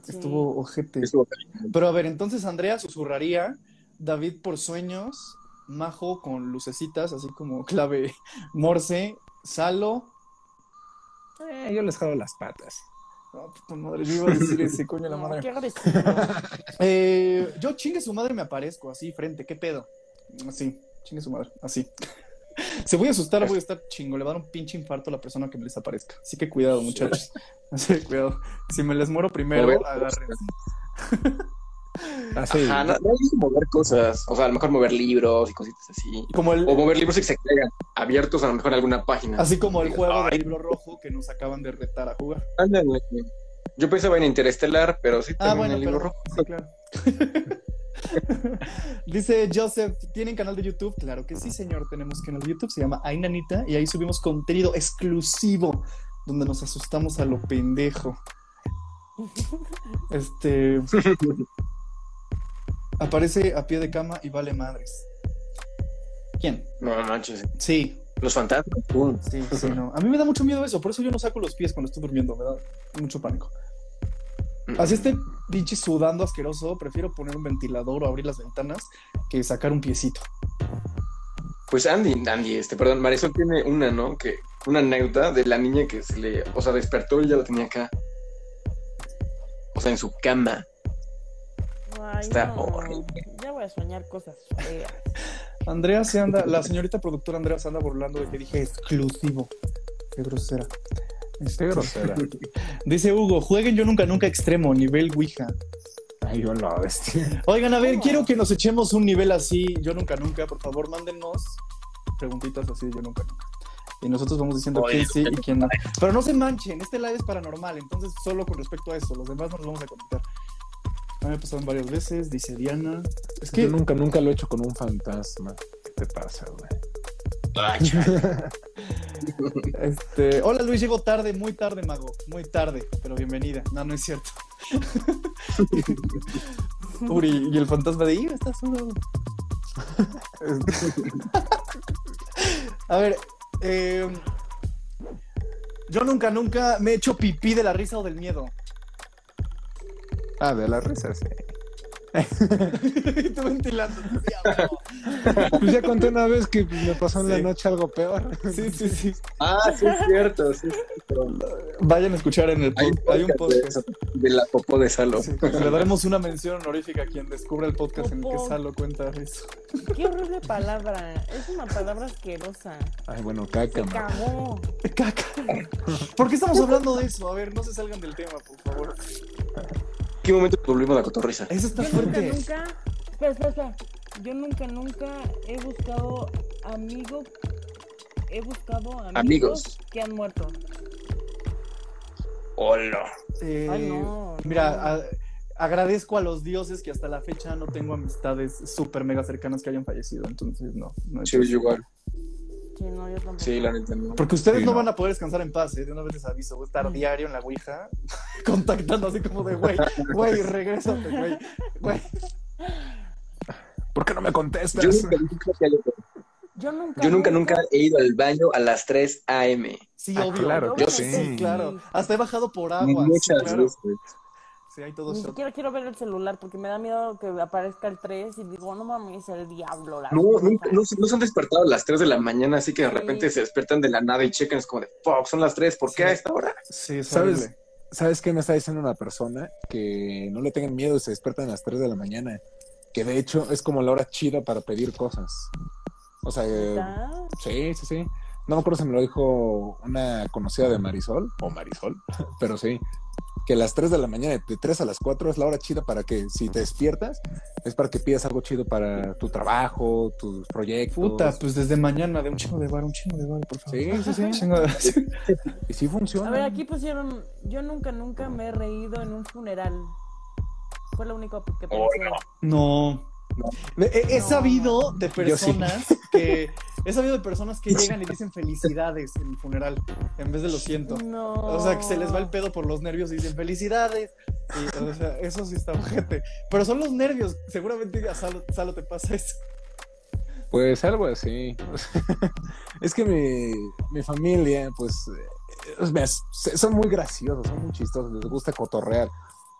Sí. Estuvo ojete. Estuvo- Pero a ver, entonces Andrea susurraría, David por sueños, Majo con lucecitas, así como (laughs) clave Morse, Salo. Eh, yo les jalo las patas. No, puta madre, yo iba a decir ese coño la No, madre. qué. (laughs) Eh, yo chingue su madre me aparezco, así, frente, ¿qué pedo? Así, chingue su madre, así. (laughs) Se voy a asustar, voy a estar chingo, le va a dar un pinche infarto a la persona que me les aparezca. Así que cuidado, muchachos. Así, cuidado. Si me les muero primero, agárrense. Así. Ajá, no, no hay que mover cosas. O sea, a lo mejor mover libros y cositas así. Como el, O mover libros y que se caigan abiertos a lo mejor en alguna página. así como el juego del Ay. libro rojo que nos acaban de retar a jugar. Ándale. Yo pensaba en Interestelar, pero sí Ah, también bueno, el libro pero, rojo. sí, claro. (laughs) Dice Joseph, ¿tienen canal de YouTube? Claro que sí, señor, tenemos canal de YouTube, se llama Ainanita y ahí subimos contenido exclusivo donde nos asustamos a lo pendejo. (laughs) Este aparece a pie de cama y vale madres. ¿Quién? No manches. Sí, Los fantasmas. pum. sí, sí, no. A mí me da mucho miedo eso, por eso yo no saco los pies cuando estoy durmiendo, me da mucho pánico. Así esté pinche sudando asqueroso, prefiero poner un ventilador o abrir las ventanas que sacar un piecito. Pues Andy, Andy, este, perdón, Marisol tiene una, ¿no? Que, una anécdota de la niña que se le, o sea, despertó y ya la tenía acá. O sea, en su cama. Ay, Está no, horrible. Ya voy a soñar cosas feas. Andrea se anda, la señorita productora Andrea se anda burlando de que dije exclusivo. Qué grosera. Este, Qué grosera. (laughs) Dice Hugo, jueguen yo nunca nunca extremo, nivel Ouija. Ay, yo lo bestia. Oigan, a ver, ¿Cómo? quiero que nos echemos un nivel así, yo nunca nunca, por favor, mándenos preguntitas así, yo nunca nunca. Y nosotros vamos diciendo Oye, quién sí y quién no. Pero no se manchen, este live es paranormal, entonces solo con respecto a eso, los demás nos vamos a conectar. A mí me pasaron varias veces, dice Diana. Es que Yo nunca, nunca lo he hecho con un fantasma. ¿Qué te pasa, güey? (laughs) Este, hola Luis, llego tarde, muy tarde, mago, muy tarde, pero bienvenida. No, no es cierto. (laughs) Uri, y el fantasma de ir, está solo. (laughs) A ver, eh, yo nunca, nunca me he hecho pipí de la risa o del miedo. Ah, de la risa, sí. (laughs) Tú ventilando. (laughs) Pues ya conté una vez que me pasó en Sí. la noche algo peor. Sí, sí, (laughs) sí. Ah, sí es cierto, sí es cierto. Vayan a escuchar en el Hay. Hay un podcast de podcast. eso, de la popó de Salo. Sí, le daremos una mención honorífica a quien descubra el podcast en el que. Salo cuenta eso. Qué horrible palabra. Es una palabra asquerosa. Ay, bueno, caca, Se cagó. Caca. ¿Por qué estamos hablando de eso? A ver, no se salgan del tema, por favor. ¿Qué momento volvimos a la cotorriza? Eso está Yo fuerte. nunca. Espera, espera, espera. Yo nunca, nunca he buscado amigos. He buscado amigos, Amigos. que han muerto. Hola. Eh, Ay, no, Mira, no. a- agradezco a los dioses que hasta la fecha no tengo amistades súper mega cercanas que hayan fallecido. Entonces, no. no Sí, igual. Sí, no, yo tampoco. Sí, la neta no. Porque ustedes Sí, no no. van a poder descansar en paz, ¿eh? De una vez les aviso. Voy a estar Mm. diario en la Ouija (laughs) contactando así como de, güey, güey, regrésate, güey. Güey. ¿Por qué no me contestas? Yo nunca, nunca, Yo nunca. yo nunca, nunca he ido al baño a las 3 a.m. Sí, Ah, obvio. claro Yo sí. sí. claro. Hasta he bajado por agua. Muchas sí, claro. veces. Todo Ni eso. siquiera quiero ver el celular porque me da miedo que aparezca el 3 y digo, no mames, el diablo. La No, bruja". nunca, no, se- no se han despertado a las 3 de la mañana, así que de Sí. repente se despiertan de la nada y checan, es como de, fuck, son las 3, ¿por qué Sí. a esta hora? Sí, es ¿Sabes? horrible. ¿Sabes qué me está diciendo una persona? Que no le tengan miedo y se despiertan a las 3 de la mañana. Que de hecho es como la hora chida para pedir cosas. O sea, eh, ¿Está? sí, sí, sí. No me acuerdo si me lo dijo una conocida de Marisol, o Marisol, (laughs) pero sí. Que a las 3 de la mañana, de 3 a las 4 es la hora chida para que si te despiertas, es para que pidas algo chido para tu trabajo, tus proyectos. Puta, pues desde mañana, de un chingo de bar, un chingo de bar, por favor. Sí, sí, sí. (laughs) Chingo de- Y sí funciona. A ver, aquí pusieron, yo nunca, nunca me he reído en un funeral. Fue lo único que pensé. No. He, he- he No. sabido de sí. personas que. He sabido de personas que llegan y dicen felicidades en el funeral en vez de lo siento. No. O sea, que se les va el pedo por los nervios y dicen felicidades. Y, o sea, eso sí está ojete. Pero son los nervios. Seguramente a Salo, Salo te pasa eso. Pues algo así. (laughs) es que mi, mi familia, pues, eh, son muy graciosos, son muy chistosos, les gusta cotorrear.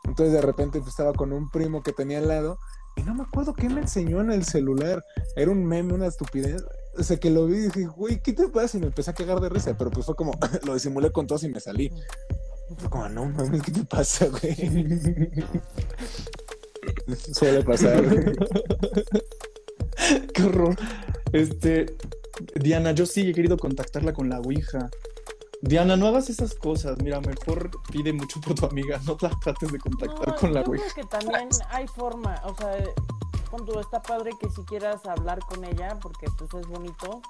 Entonces de repente pues, estaba con un primo que tenía al lado y no me acuerdo qué me enseñó en el celular. Era un meme, una estupidez. O sea, que lo vi y dije, güey, ¿qué te pasa? Y me empecé a cagar de risa, pero pues fue como, (laughs) lo disimulé con tos y me salí. Fue como, no mames, ¿qué te pasa, güey? (laughs) Suele pasar. (laughs) Qué horror. Este. Diana, yo sí he querido contactarla con la Ouija. Diana, no hagas esas cosas. Mira, mejor pide mucho por tu amiga. No la trates de contactar No, con la creo que también hay forma, o sea, cuando está padre que si quieras hablar con ella, porque pues es bonito,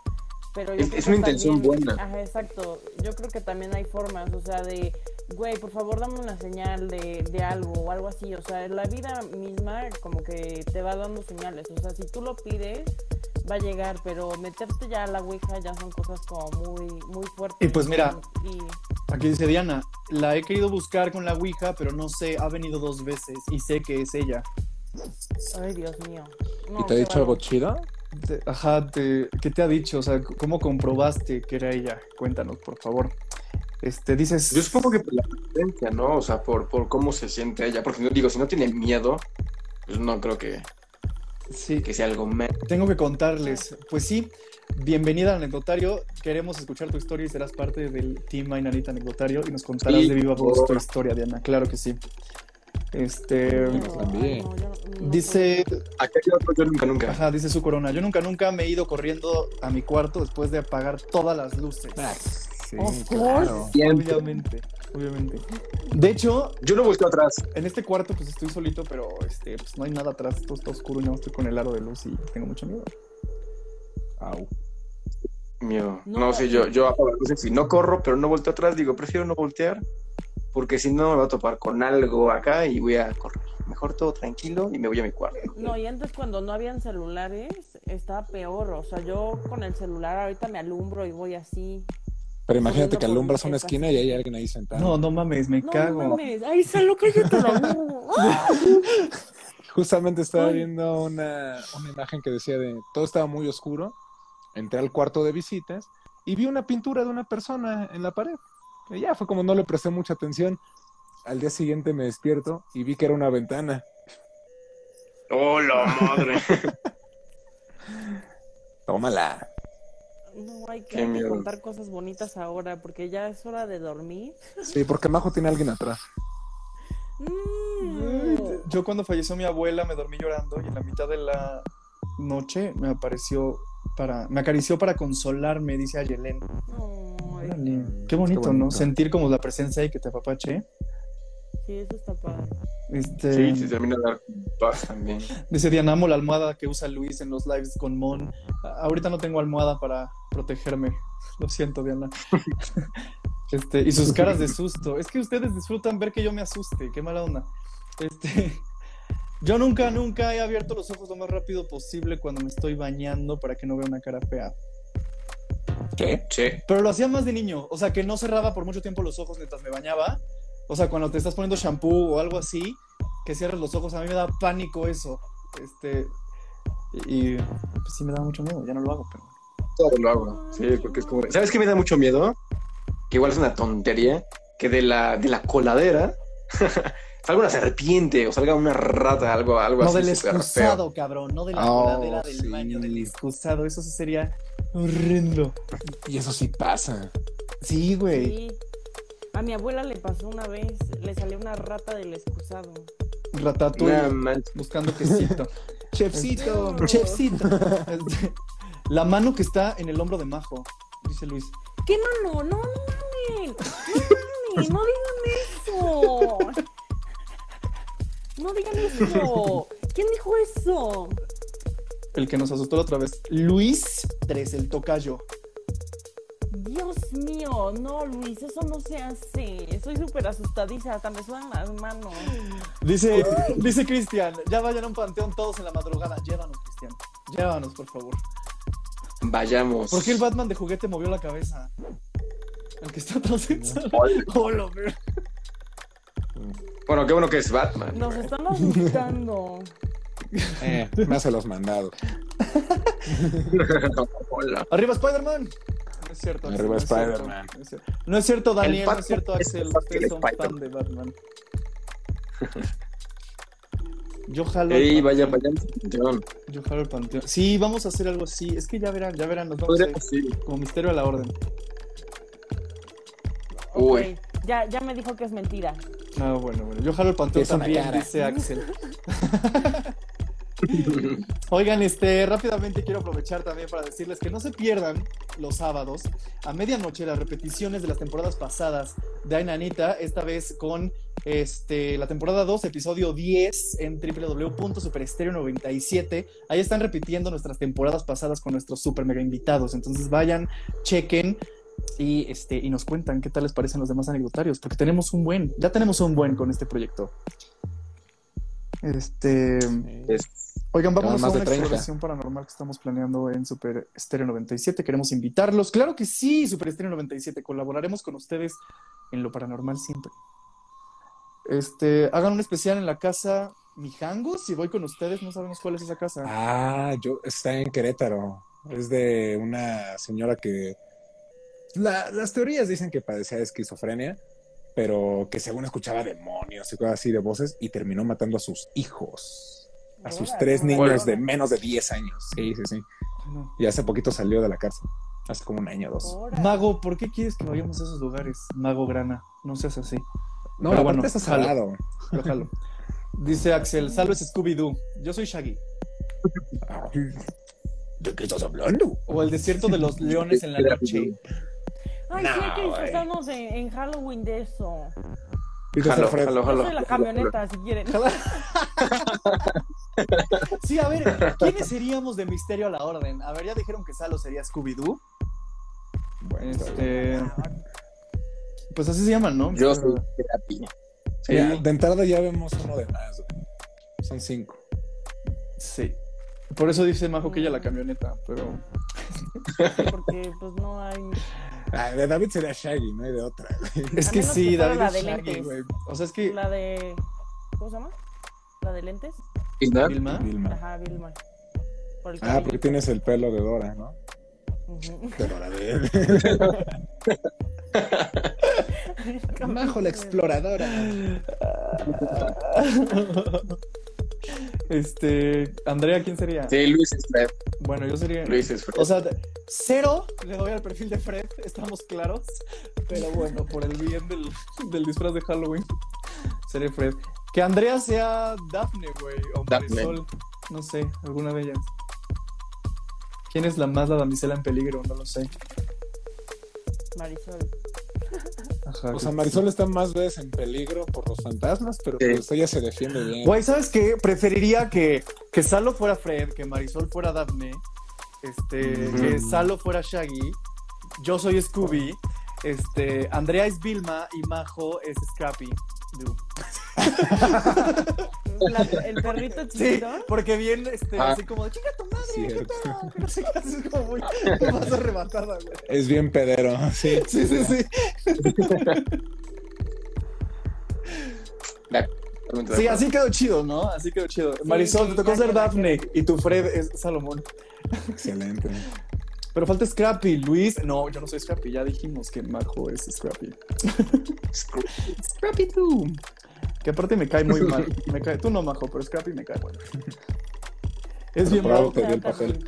pero yo Es- creo es que una intención también- buena. Ajá, exacto. Yo creo que también hay formas, o sea, de, güey, por favor dame una señal de, de algo o algo así, o sea, la vida misma como que te va dando señales, o sea, si tú lo pides va a llegar, pero meterte ya a la ouija ya son cosas como muy, muy fuertes. Y pues mira, Y, Aquí dice Diana, la he querido buscar con la Ouija, pero no sé, ha venido dos veces y sé que es ella. ay, Dios mío. No, ¿Y te ha dicho algo? Te- ajá, te- ¿qué te ha dicho? O sea, ¿cómo comprobaste que era ella? Cuéntanos, por favor. Este, dices... Yo supongo que por la presencia, ¿no? O sea, por, por cómo se siente ella. Porque digo, si no tiene miedo, pues no creo que, Sí, que sea algo me- tengo que contarles. Pues sí, bienvenida al anecdotario. Queremos escuchar tu historia y serás parte del Team Ainanita Anecdotario y nos contarás Sí, de viva voz tu historia, Diana. Claro que sí. Este... No, Dice, Acá yo nunca, nunca. ajá, dice su corona, yo nunca, nunca me he ido corriendo a mi cuarto después de apagar todas las luces. Ah, sí, Of claro. Obviamente, obviamente. De hecho, Yo no volteo atrás. en este cuarto pues estoy solito, pero este, pues no hay nada atrás, todo está oscuro y no estoy con el aro de luz y tengo mucho miedo. Au. Miedo. No. No, sé, yo, yo apago las luces y no corro, pero no volteo atrás. Digo, prefiero no voltear. Porque si no me va a topar con algo acá y voy a correr. Mejor todo tranquilo y me voy a mi cuarto. No, y antes cuando no habían celulares estaba peor. O sea, yo con el celular ahorita me alumbro y voy así. Pero imagínate que alumbras una esquina y hay alguien ahí sentado. No, no mames, me No cago. mames. Ay, Salo, cállate la boca. Justamente estaba viendo una, una imagen que decía de todo estaba muy oscuro. Entré al cuarto de visitas y vi una pintura de una persona en la pared. Y ya fue como no le presté mucha atención. Al día siguiente me despierto y vi que era una ventana. ¡Oh, la madre! (laughs) Tómala. No, hay que, hay contar cosas bonitas ahora porque ya es hora de dormir. Sí, porque Majo tiene a alguien atrás. Mm. Yo cuando falleció mi abuela me dormí llorando y en la mitad de la noche me apareció para, me acarició para consolarme, dice. Ay, Órale, Qué bonito, Qué ¿no? bonito. Sentir como la presencia y que te apapache. sí, eso está padre. Este, Sí, se termina de dar paz también. Dice Diana, amo la almohada que usa Luis en los lives con Mon. A- Ahorita no tengo almohada para protegerme. Lo siento, Diana. (laughs) Este, y sus caras de susto. Es que ustedes disfrutan ver que yo me asuste. Qué mala onda. Este, (laughs) yo nunca, nunca he abierto los ojos lo más rápido posible cuando me estoy bañando para que no vea una cara fea. ¿Qué? Sí. Pero lo hacía más de niño. O sea, que no cerraba por mucho tiempo los ojos mientras me bañaba. O sea, cuando te estás poniendo shampoo o algo así, que cierres los ojos. A mí me da pánico eso. Este. Y, y, pues sí me da mucho miedo. Ya no lo hago, pero. Todo lo hago. Sí, porque es como. ¿Sabes qué me da mucho miedo? Que igual es una tontería. Que de la, de la coladera (laughs) salga una serpiente o salga una rata, algo, algo No así. del súper feo. excusado, cabrón. No de la Oh, coladera del sí. baño, del excusado. Eso sí sería horrendo. Y eso sí pasa. Sí, güey. Sí. A mi abuela le pasó una vez, le salió una rata del excusado. Ratatouille. Buscando quesito. (laughs) Chefcito. Chefcito. Este, la mano que está en el hombro de Majo, dice Luis. ¿Qué mano? No, no mames. No mames, no digan eso. No. No digan eso. ¿Quién dijo eso? El que nos asustó la otra vez. Luis 3, el tocayo. Dios mío, no, Luis, eso no se hace. Estoy súper asustadiza, hasta me sudan las manos. Dice, dice Cristian, ya vayan a un panteón todos en la madrugada. Llévanos, Cristian. Llévanos, por favor. Vayamos. ¿Por qué el Batman de juguete movió la cabeza? El que está transexual. (laughs) Hola, (laughs) ver. Bueno, qué bueno que es Batman. Nos están asustando. (laughs) Eh, me hace los mandados. Hola. Arriba Spider-Man. No es cierto. Arriba no es cierto, Spider-Man. No es cierto, No es cierto, Daniel. No es cierto, Axel. Ustedes son fan de Batman. (laughs) Yo jalo. el Ey, vaya, panteón. Yo jalo el panteón. Sí, vamos a hacer algo así. Es que ya verán, ya verán. Nos vamos a ir como misterio a la orden. Uy. Ok, Ya, ya me dijo que es mentira. Ah, bueno, bueno. Yo jalo el panteón también, dice Axel. (laughs) Oigan, este, rápidamente quiero aprovechar también para decirles que no se pierdan los sábados a medianoche las repeticiones de las temporadas pasadas de Ainanita, esta vez con este, la temporada 2, episodio 10 en www.superestereo97. Ahí están repitiendo nuestras temporadas pasadas con nuestros super mega invitados. Entonces vayan, chequen y, este, y nos cuentan qué tal les parecen los demás anecdotarios, porque tenemos un buen, ya tenemos un buen con este proyecto. Este, Es- oigan, vamos más a de una 30. exploración paranormal que estamos planeando en Super Estéreo 97. Queremos invitarlos. Claro que sí, Super Estéreo 97. Colaboraremos con ustedes en lo paranormal siempre. Este, hagan un especial en la casa Mijangos. Si voy con ustedes, no sabemos cuál es esa casa. Ah, yo está en Querétaro. Es de una señora que la- las teorías dicen que padecía de esquizofrenia, pero que según escuchaba demonios y cosas así de voces y terminó matando a sus hijos, a sus tres niños de menos de 10 años. Sí, sí, sí. Y hace poquito salió de la cárcel, hace como un año o dos. Mago, ¿por qué quieres que vayamos a esos lugares? Mago Grana, no seas así. No, Pero bueno, está jalo. salado. Lo jalo. Dice Axel, salves Scooby-Doo. Yo soy Shaggy. ¿De qué estás hablando? O el desierto de los leones en la (laughs) noche. Ay, sí, hay que disfrazarnos en, en Halloween de eso. Jalo, jalo, Yo jalo. la camioneta, si quieren. (laughs) Sí, a ver, ¿quiénes (laughs) seríamos de Misterio a la Orden? A ver, ya dijeron que Salo sería Scooby-Doo. Bueno. Este. Pues así se llaman, ¿no? Yo soy terapia. Sí. Ya, de entrada ya vemos uno de más. güey. Son cinco. Sí. Por eso dice Majo que ella la camioneta, pero. (laughs) Porque pues no hay. Ah, de David sería Shaggy, no hay de otra. güey. Es que sí, que David la es de Shaggy, lentes. güey. O sea, es que. La de. ¿Cómo se llama? La de lentes. ¿Vilma? Vilma. Ajá, Vilma. Por el Ah, porque tienes el pelo de Dora, ¿no? De Majo la (laughs) exploradora. Este. Andrea, ¿quién sería? Sí, Luis es Fred. Bueno, yo sería. Luis es Fred. O sea, cero le doy al perfil de Fred, estamos claros. Pero bueno, por el bien del, del disfraz de Halloween, seré Fred. Que Andrea sea Daphne, güey, o Daphne. Marisol. No sé, alguna de ellas. ¿Quién es la más la damisela en peligro? No lo sé. Marisol. Ajá. O sea, Marisol está más veces en peligro por los fantasmas, pero Sí. pues ella se defiende bien. Güey, ¿sabes qué? Preferiría que, que Salo fuera Fred, que Marisol fuera Daphne, este, que Salo fuera Shaggy, yo soy Scooby, este, Andrea es Vilma y Majo es Scrappy. (laughs) La- el perrito Sí, chiquito. porque bien, este, Ah. así como de chica tu madre, qué Cierto. pedo, que no sé qué, es como muy, más arrebatada, güey. Es bien pedero, sí. (laughs) Sí, sí, sí. (laughs) Sí, así quedó chido, ¿no? Así quedó chido. Marisol, sí, te tocó ser Daphne y tu Fred es Salomón. Excelente. Pero falta Scrappy, Luis. No, yo no soy Scrappy, ya dijimos que Majo es Scrappy. Scrappy tú. Que aparte me cae muy mal. Me cae, tú no, Majo, pero Scrappy me cae bueno. Es bien Pero bravo. te di el papel.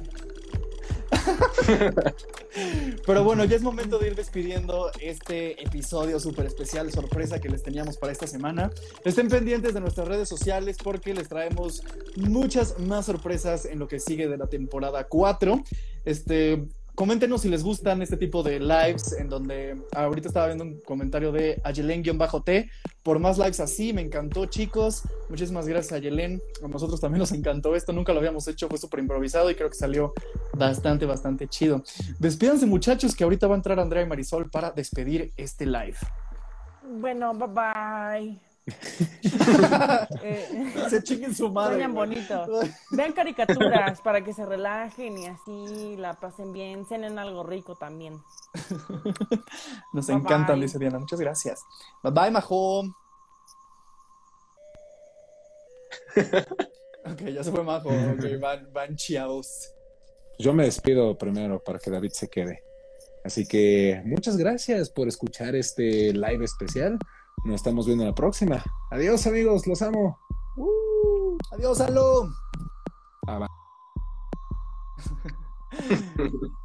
(laughs) Pero bueno, ya es momento de ir despidiendo este episodio súper especial, sorpresa que les teníamos para esta semana. Estén pendientes de nuestras redes sociales porque les traemos muchas más sorpresas en lo que sigue de la temporada 4. Este, coméntenos si les gustan este tipo de lives en donde ahorita estaba viendo un comentario de Ayelen-T. Por más lives así, me encantó, chicos. Muchísimas gracias, Ayelen. A nosotros también nos encantó esto. Nunca lo habíamos hecho, fue súper improvisado y creo que salió bastante, bastante chido. Despídanse, muchachos, que ahorita va a entrar Andrea y Marisol para despedir este live. Bueno, bye bye. Eh, (laughs) Se chinguen su madre. Sueñan bonito. Vean caricaturas para que se relajen y así la pasen bien. Cenen algo rico también. (laughs) Nos Bye, encantan, bye. dice Diana. Muchas gracias. Bye bye, Majo. (laughs) ok, ya se fue Majo. Van, van chiaos. Yo me despido primero para que David se quede. Así que muchas gracias por escuchar este live especial. Nos estamos viendo en la próxima. Adiós amigos, los amo. Uh, adiós, Alo. Ah. (laughs)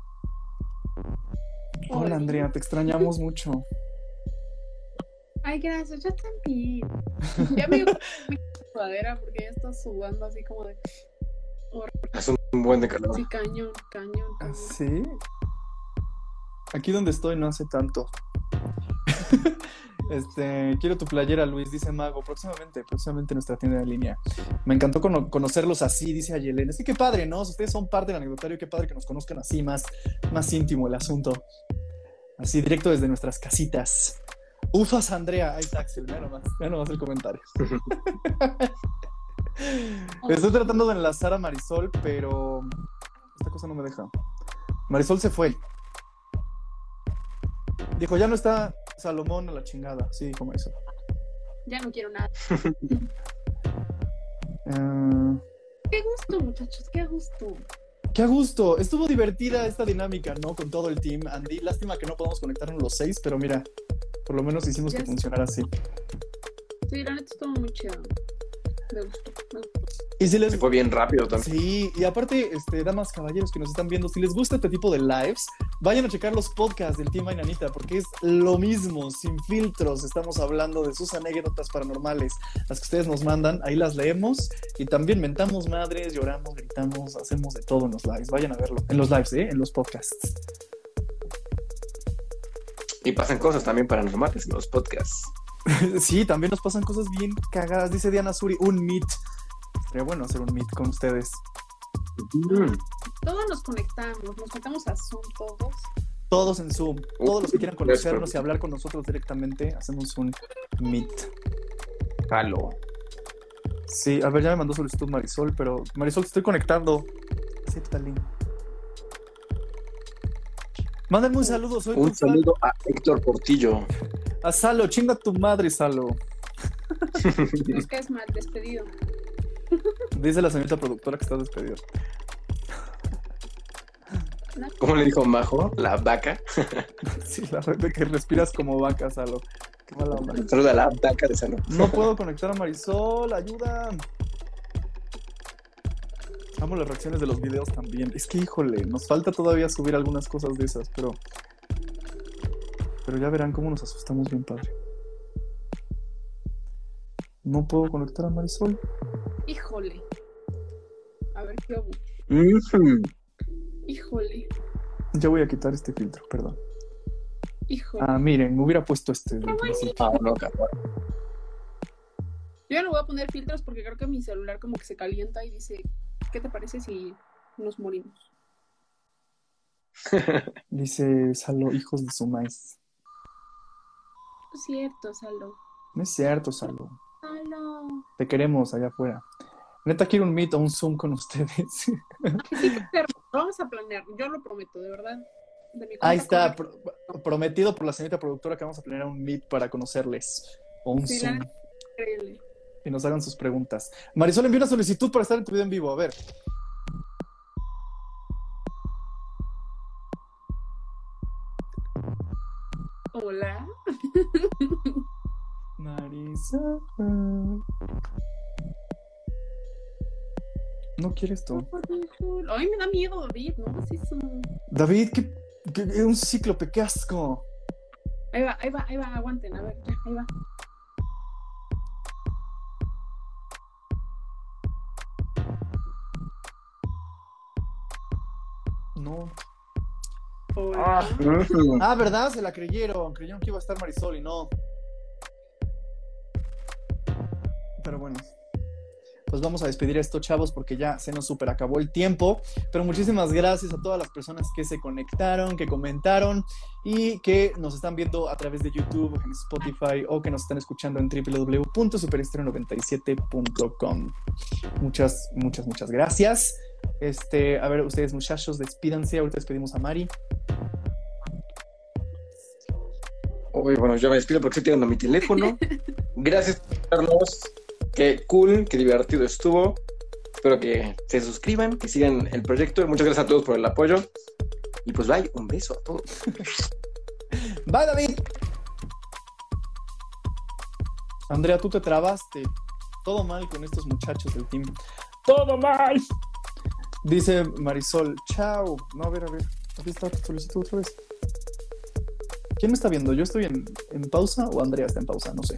Hola, Andrea, te extrañamos mucho. Ay, gracias, yo también. Ya me dio mi sudadera porque ya está sudando así como de. Es un buen de calor. Sí, cañón, cañón, cañón. ¿Sí? Aquí donde estoy no hace tanto. (laughs) Este, quiero tu playera, Luis, dice Mago. Próximamente, próximamente en nuestra tienda de línea. Me encantó cono- conocerlos así, dice Ayelen. Es que qué padre, ¿no? Ustedes son parte del anecdotario, qué padre que nos conozcan así, más, más íntimo el asunto. Así, directo desde nuestras casitas. Ufas, Andrea. Ahí está Axel, mira nomás, mira nomás el comentario. (laughs) Estoy tratando de enlazar a Marisol, pero esta cosa no me deja. Marisol se fue. Dijo, ya no está Salomón a la chingada. Sí, dijo Marisol. Ya no quiero nada. (laughs) Eh, Qué gusto, muchachos, qué gusto. qué gusto. Estuvo divertida esta dinámica, ¿no? Con todo el team. Andy, lástima que no podamos conectarnos los seis, pero mira, por lo menos hicimos Ya que funcionara así. Sí, la neta estuvo muy chido. Me gustó. me gustó. Y si les Se fue bien rápido también. Sí, y aparte, este, damas, caballeros que nos están viendo, si les gusta este tipo de lives, vayan a checar los podcasts del Team Ainanita, porque es lo mismo, sin filtros. Estamos hablando de sus anécdotas paranormales, las que ustedes nos mandan, ahí las leemos y también mentamos madres, lloramos, gritamos, hacemos de todo en los lives. Vayan a verlo, en los lives, ¿eh? En los podcasts. Y pasan cosas también paranormales en los podcasts. (laughs) sí, también nos pasan cosas bien cagadas, dice Diana Suri, un meet. Sería bueno hacer un meet con ustedes. Mm. Todos nos conectamos, nos metemos a Zoom todos. Todos en Zoom, todos los que quieran conocernos y hablar con nosotros directamente, hacemos un meet. Jalo. Sí, a ver, ya me mandó solicitud Marisol, pero Marisol, te estoy conectando. Acéptale. Mándame un saludo, soy Un tu fan. saludo a Héctor Portillo. A Salo, chinga tu madre, Salo. Nos caes mal, despedido. Dice la señorita productora que estás despedido. ¿Cómo le dijo Majo? La vaca. Sí, la red de que respiras como vaca, Salo. Qué mala onda. Saluda a la vaca de salud. No puedo conectar a Marisol, ayuda. Amo las reacciones de los videos también. Es que, híjole, nos falta todavía subir algunas cosas de esas, pero. Pero ya verán cómo nos asustamos bien, padre. No puedo conectar a Marisol. Híjole. A ver qué hago. Híjole. Ya voy a quitar este filtro, perdón. Híjole. Ah, miren, me hubiera puesto este. No. Yo ya no voy a poner filtros porque creo que mi celular como que se calienta y dice, ¿qué te parece si nos morimos? Dice Salo, hijos de su maíz. No es cierto, Salo. No es cierto, Salo. Salo. Te queremos allá afuera. Neta, quiero un meet o un Zoom con ustedes. Sí, pero vamos a planear, yo lo prometo, de verdad. De Ahí está, pro- prometido por la señorita productora que vamos a planear un meet para conocerles. O un Sí, Zoom. increíble. Y nos hagan sus preguntas. Marisol envió una solicitud para estar en tu video en vivo. A ver. Hola. Marisol. No quieres tú. Ay, me da miedo, David, ¿no? Sí, son- David, qué, qué- un cíclope, qué asco. Ahí va, ahí va, ahí va, aguanten, a ver, ya, ahí va. No. Ah, ¿verdad? Se la creyeron. Creyeron que iba a estar Marisol y no. Pero bueno. Pues vamos a despedir a chavos porque ya se nos super acabó el tiempo. Pero muchísimas gracias a todas las personas que se conectaron, que comentaron y que nos están viendo a través de YouTube, en Spotify o que nos están escuchando en www.superestreno97.com. Muchas, muchas, muchas gracias. Este, a ver, ustedes muchachos, despídanse. Ahorita despedimos a Mari. Uy, bueno, yo me despido porque estoy tirando mi teléfono. (laughs) Gracias por vernos. Qué cool, qué divertido estuvo. Espero que se suscriban, que sigan el proyecto. Muchas gracias a todos por el apoyo. Y pues bye, un beso a todos. (laughs) Bye, David. Andrea, tú te trabaste. Todo mal con estos muchachos del team. Todo mal. Dice Marisol, chao. No, a ver, a ver. Aquí está tu solicitud otra vez. ¿Quién me está viendo? ¿Yo estoy en, en pausa o Andrea está en pausa? No sé.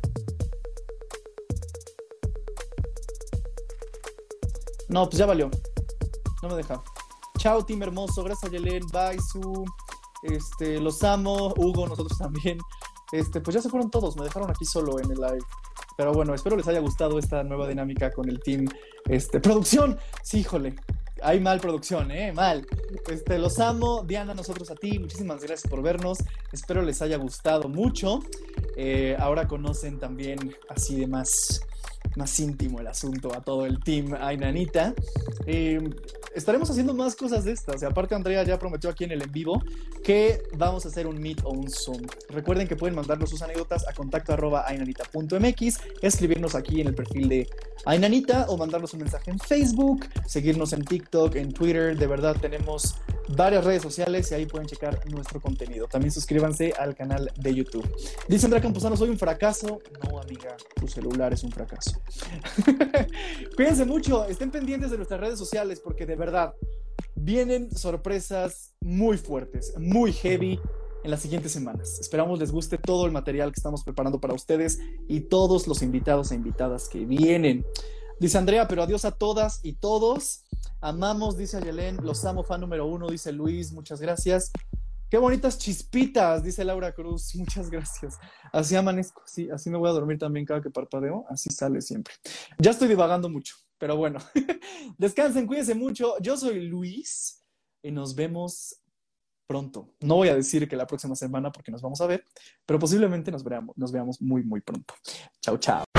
No, pues ya valió. No me deja. Chao, team hermoso. Gracias Yelen. Bye, Su. Este, los amo. Hugo, nosotros también. Este, pues ya se fueron todos. Me dejaron aquí solo en el live. Pero bueno, espero les haya gustado esta nueva dinámica con el team. Este, producción. Sí, híjole. Hay mal producción, ¿eh? Mal. Este, los amo. Diana, nosotros a ti. Muchísimas gracias por vernos. Espero les haya gustado mucho. Eh, ahora conocen también así de más, más íntimo el asunto a todo el team Ainanita. Eh, estaremos haciendo más cosas de estas. Aparte, Andrea ya prometió aquí en el en vivo que vamos a hacer un meet o un Zoom. Recuerden que pueden mandarnos sus anécdotas a contacto arroba escribirnos aquí en el perfil de Ainanita o mandarnos un mensaje en Facebook, seguirnos en TikTok, en Twitter. De verdad, tenemos varias redes sociales y ahí pueden checar nuestro contenido. También suscríbanse al canal de YouTube. Dice Andrea Campuzano, soy un fracaso. No, amiga, tu celular es un fracaso. (laughs) Cuídense mucho, estén pendientes de nuestras redes sociales porque de verdad vienen sorpresas muy fuertes, muy heavy en las siguientes semanas. Esperamos les guste todo el material que estamos preparando para ustedes y todos los invitados e invitadas que vienen. Dice Andrea, pero adiós a todas y todos. Amamos, dice Ayelen. Los amo, fan número uno, dice Luis. Muchas gracias. Qué bonitas chispitas, dice Laura Cruz. (laughs) Muchas gracias. Así amanezco, así, me voy a dormir también cada que parpadeo. Así sale siempre. Ya estoy divagando mucho, pero bueno. (laughs) Descansen, cuídense mucho. Yo soy Luis y nos vemos pronto. No voy a decir que la próxima semana porque nos vamos a ver, pero posiblemente nos veamos, nos veamos muy, muy pronto. Chao, chao.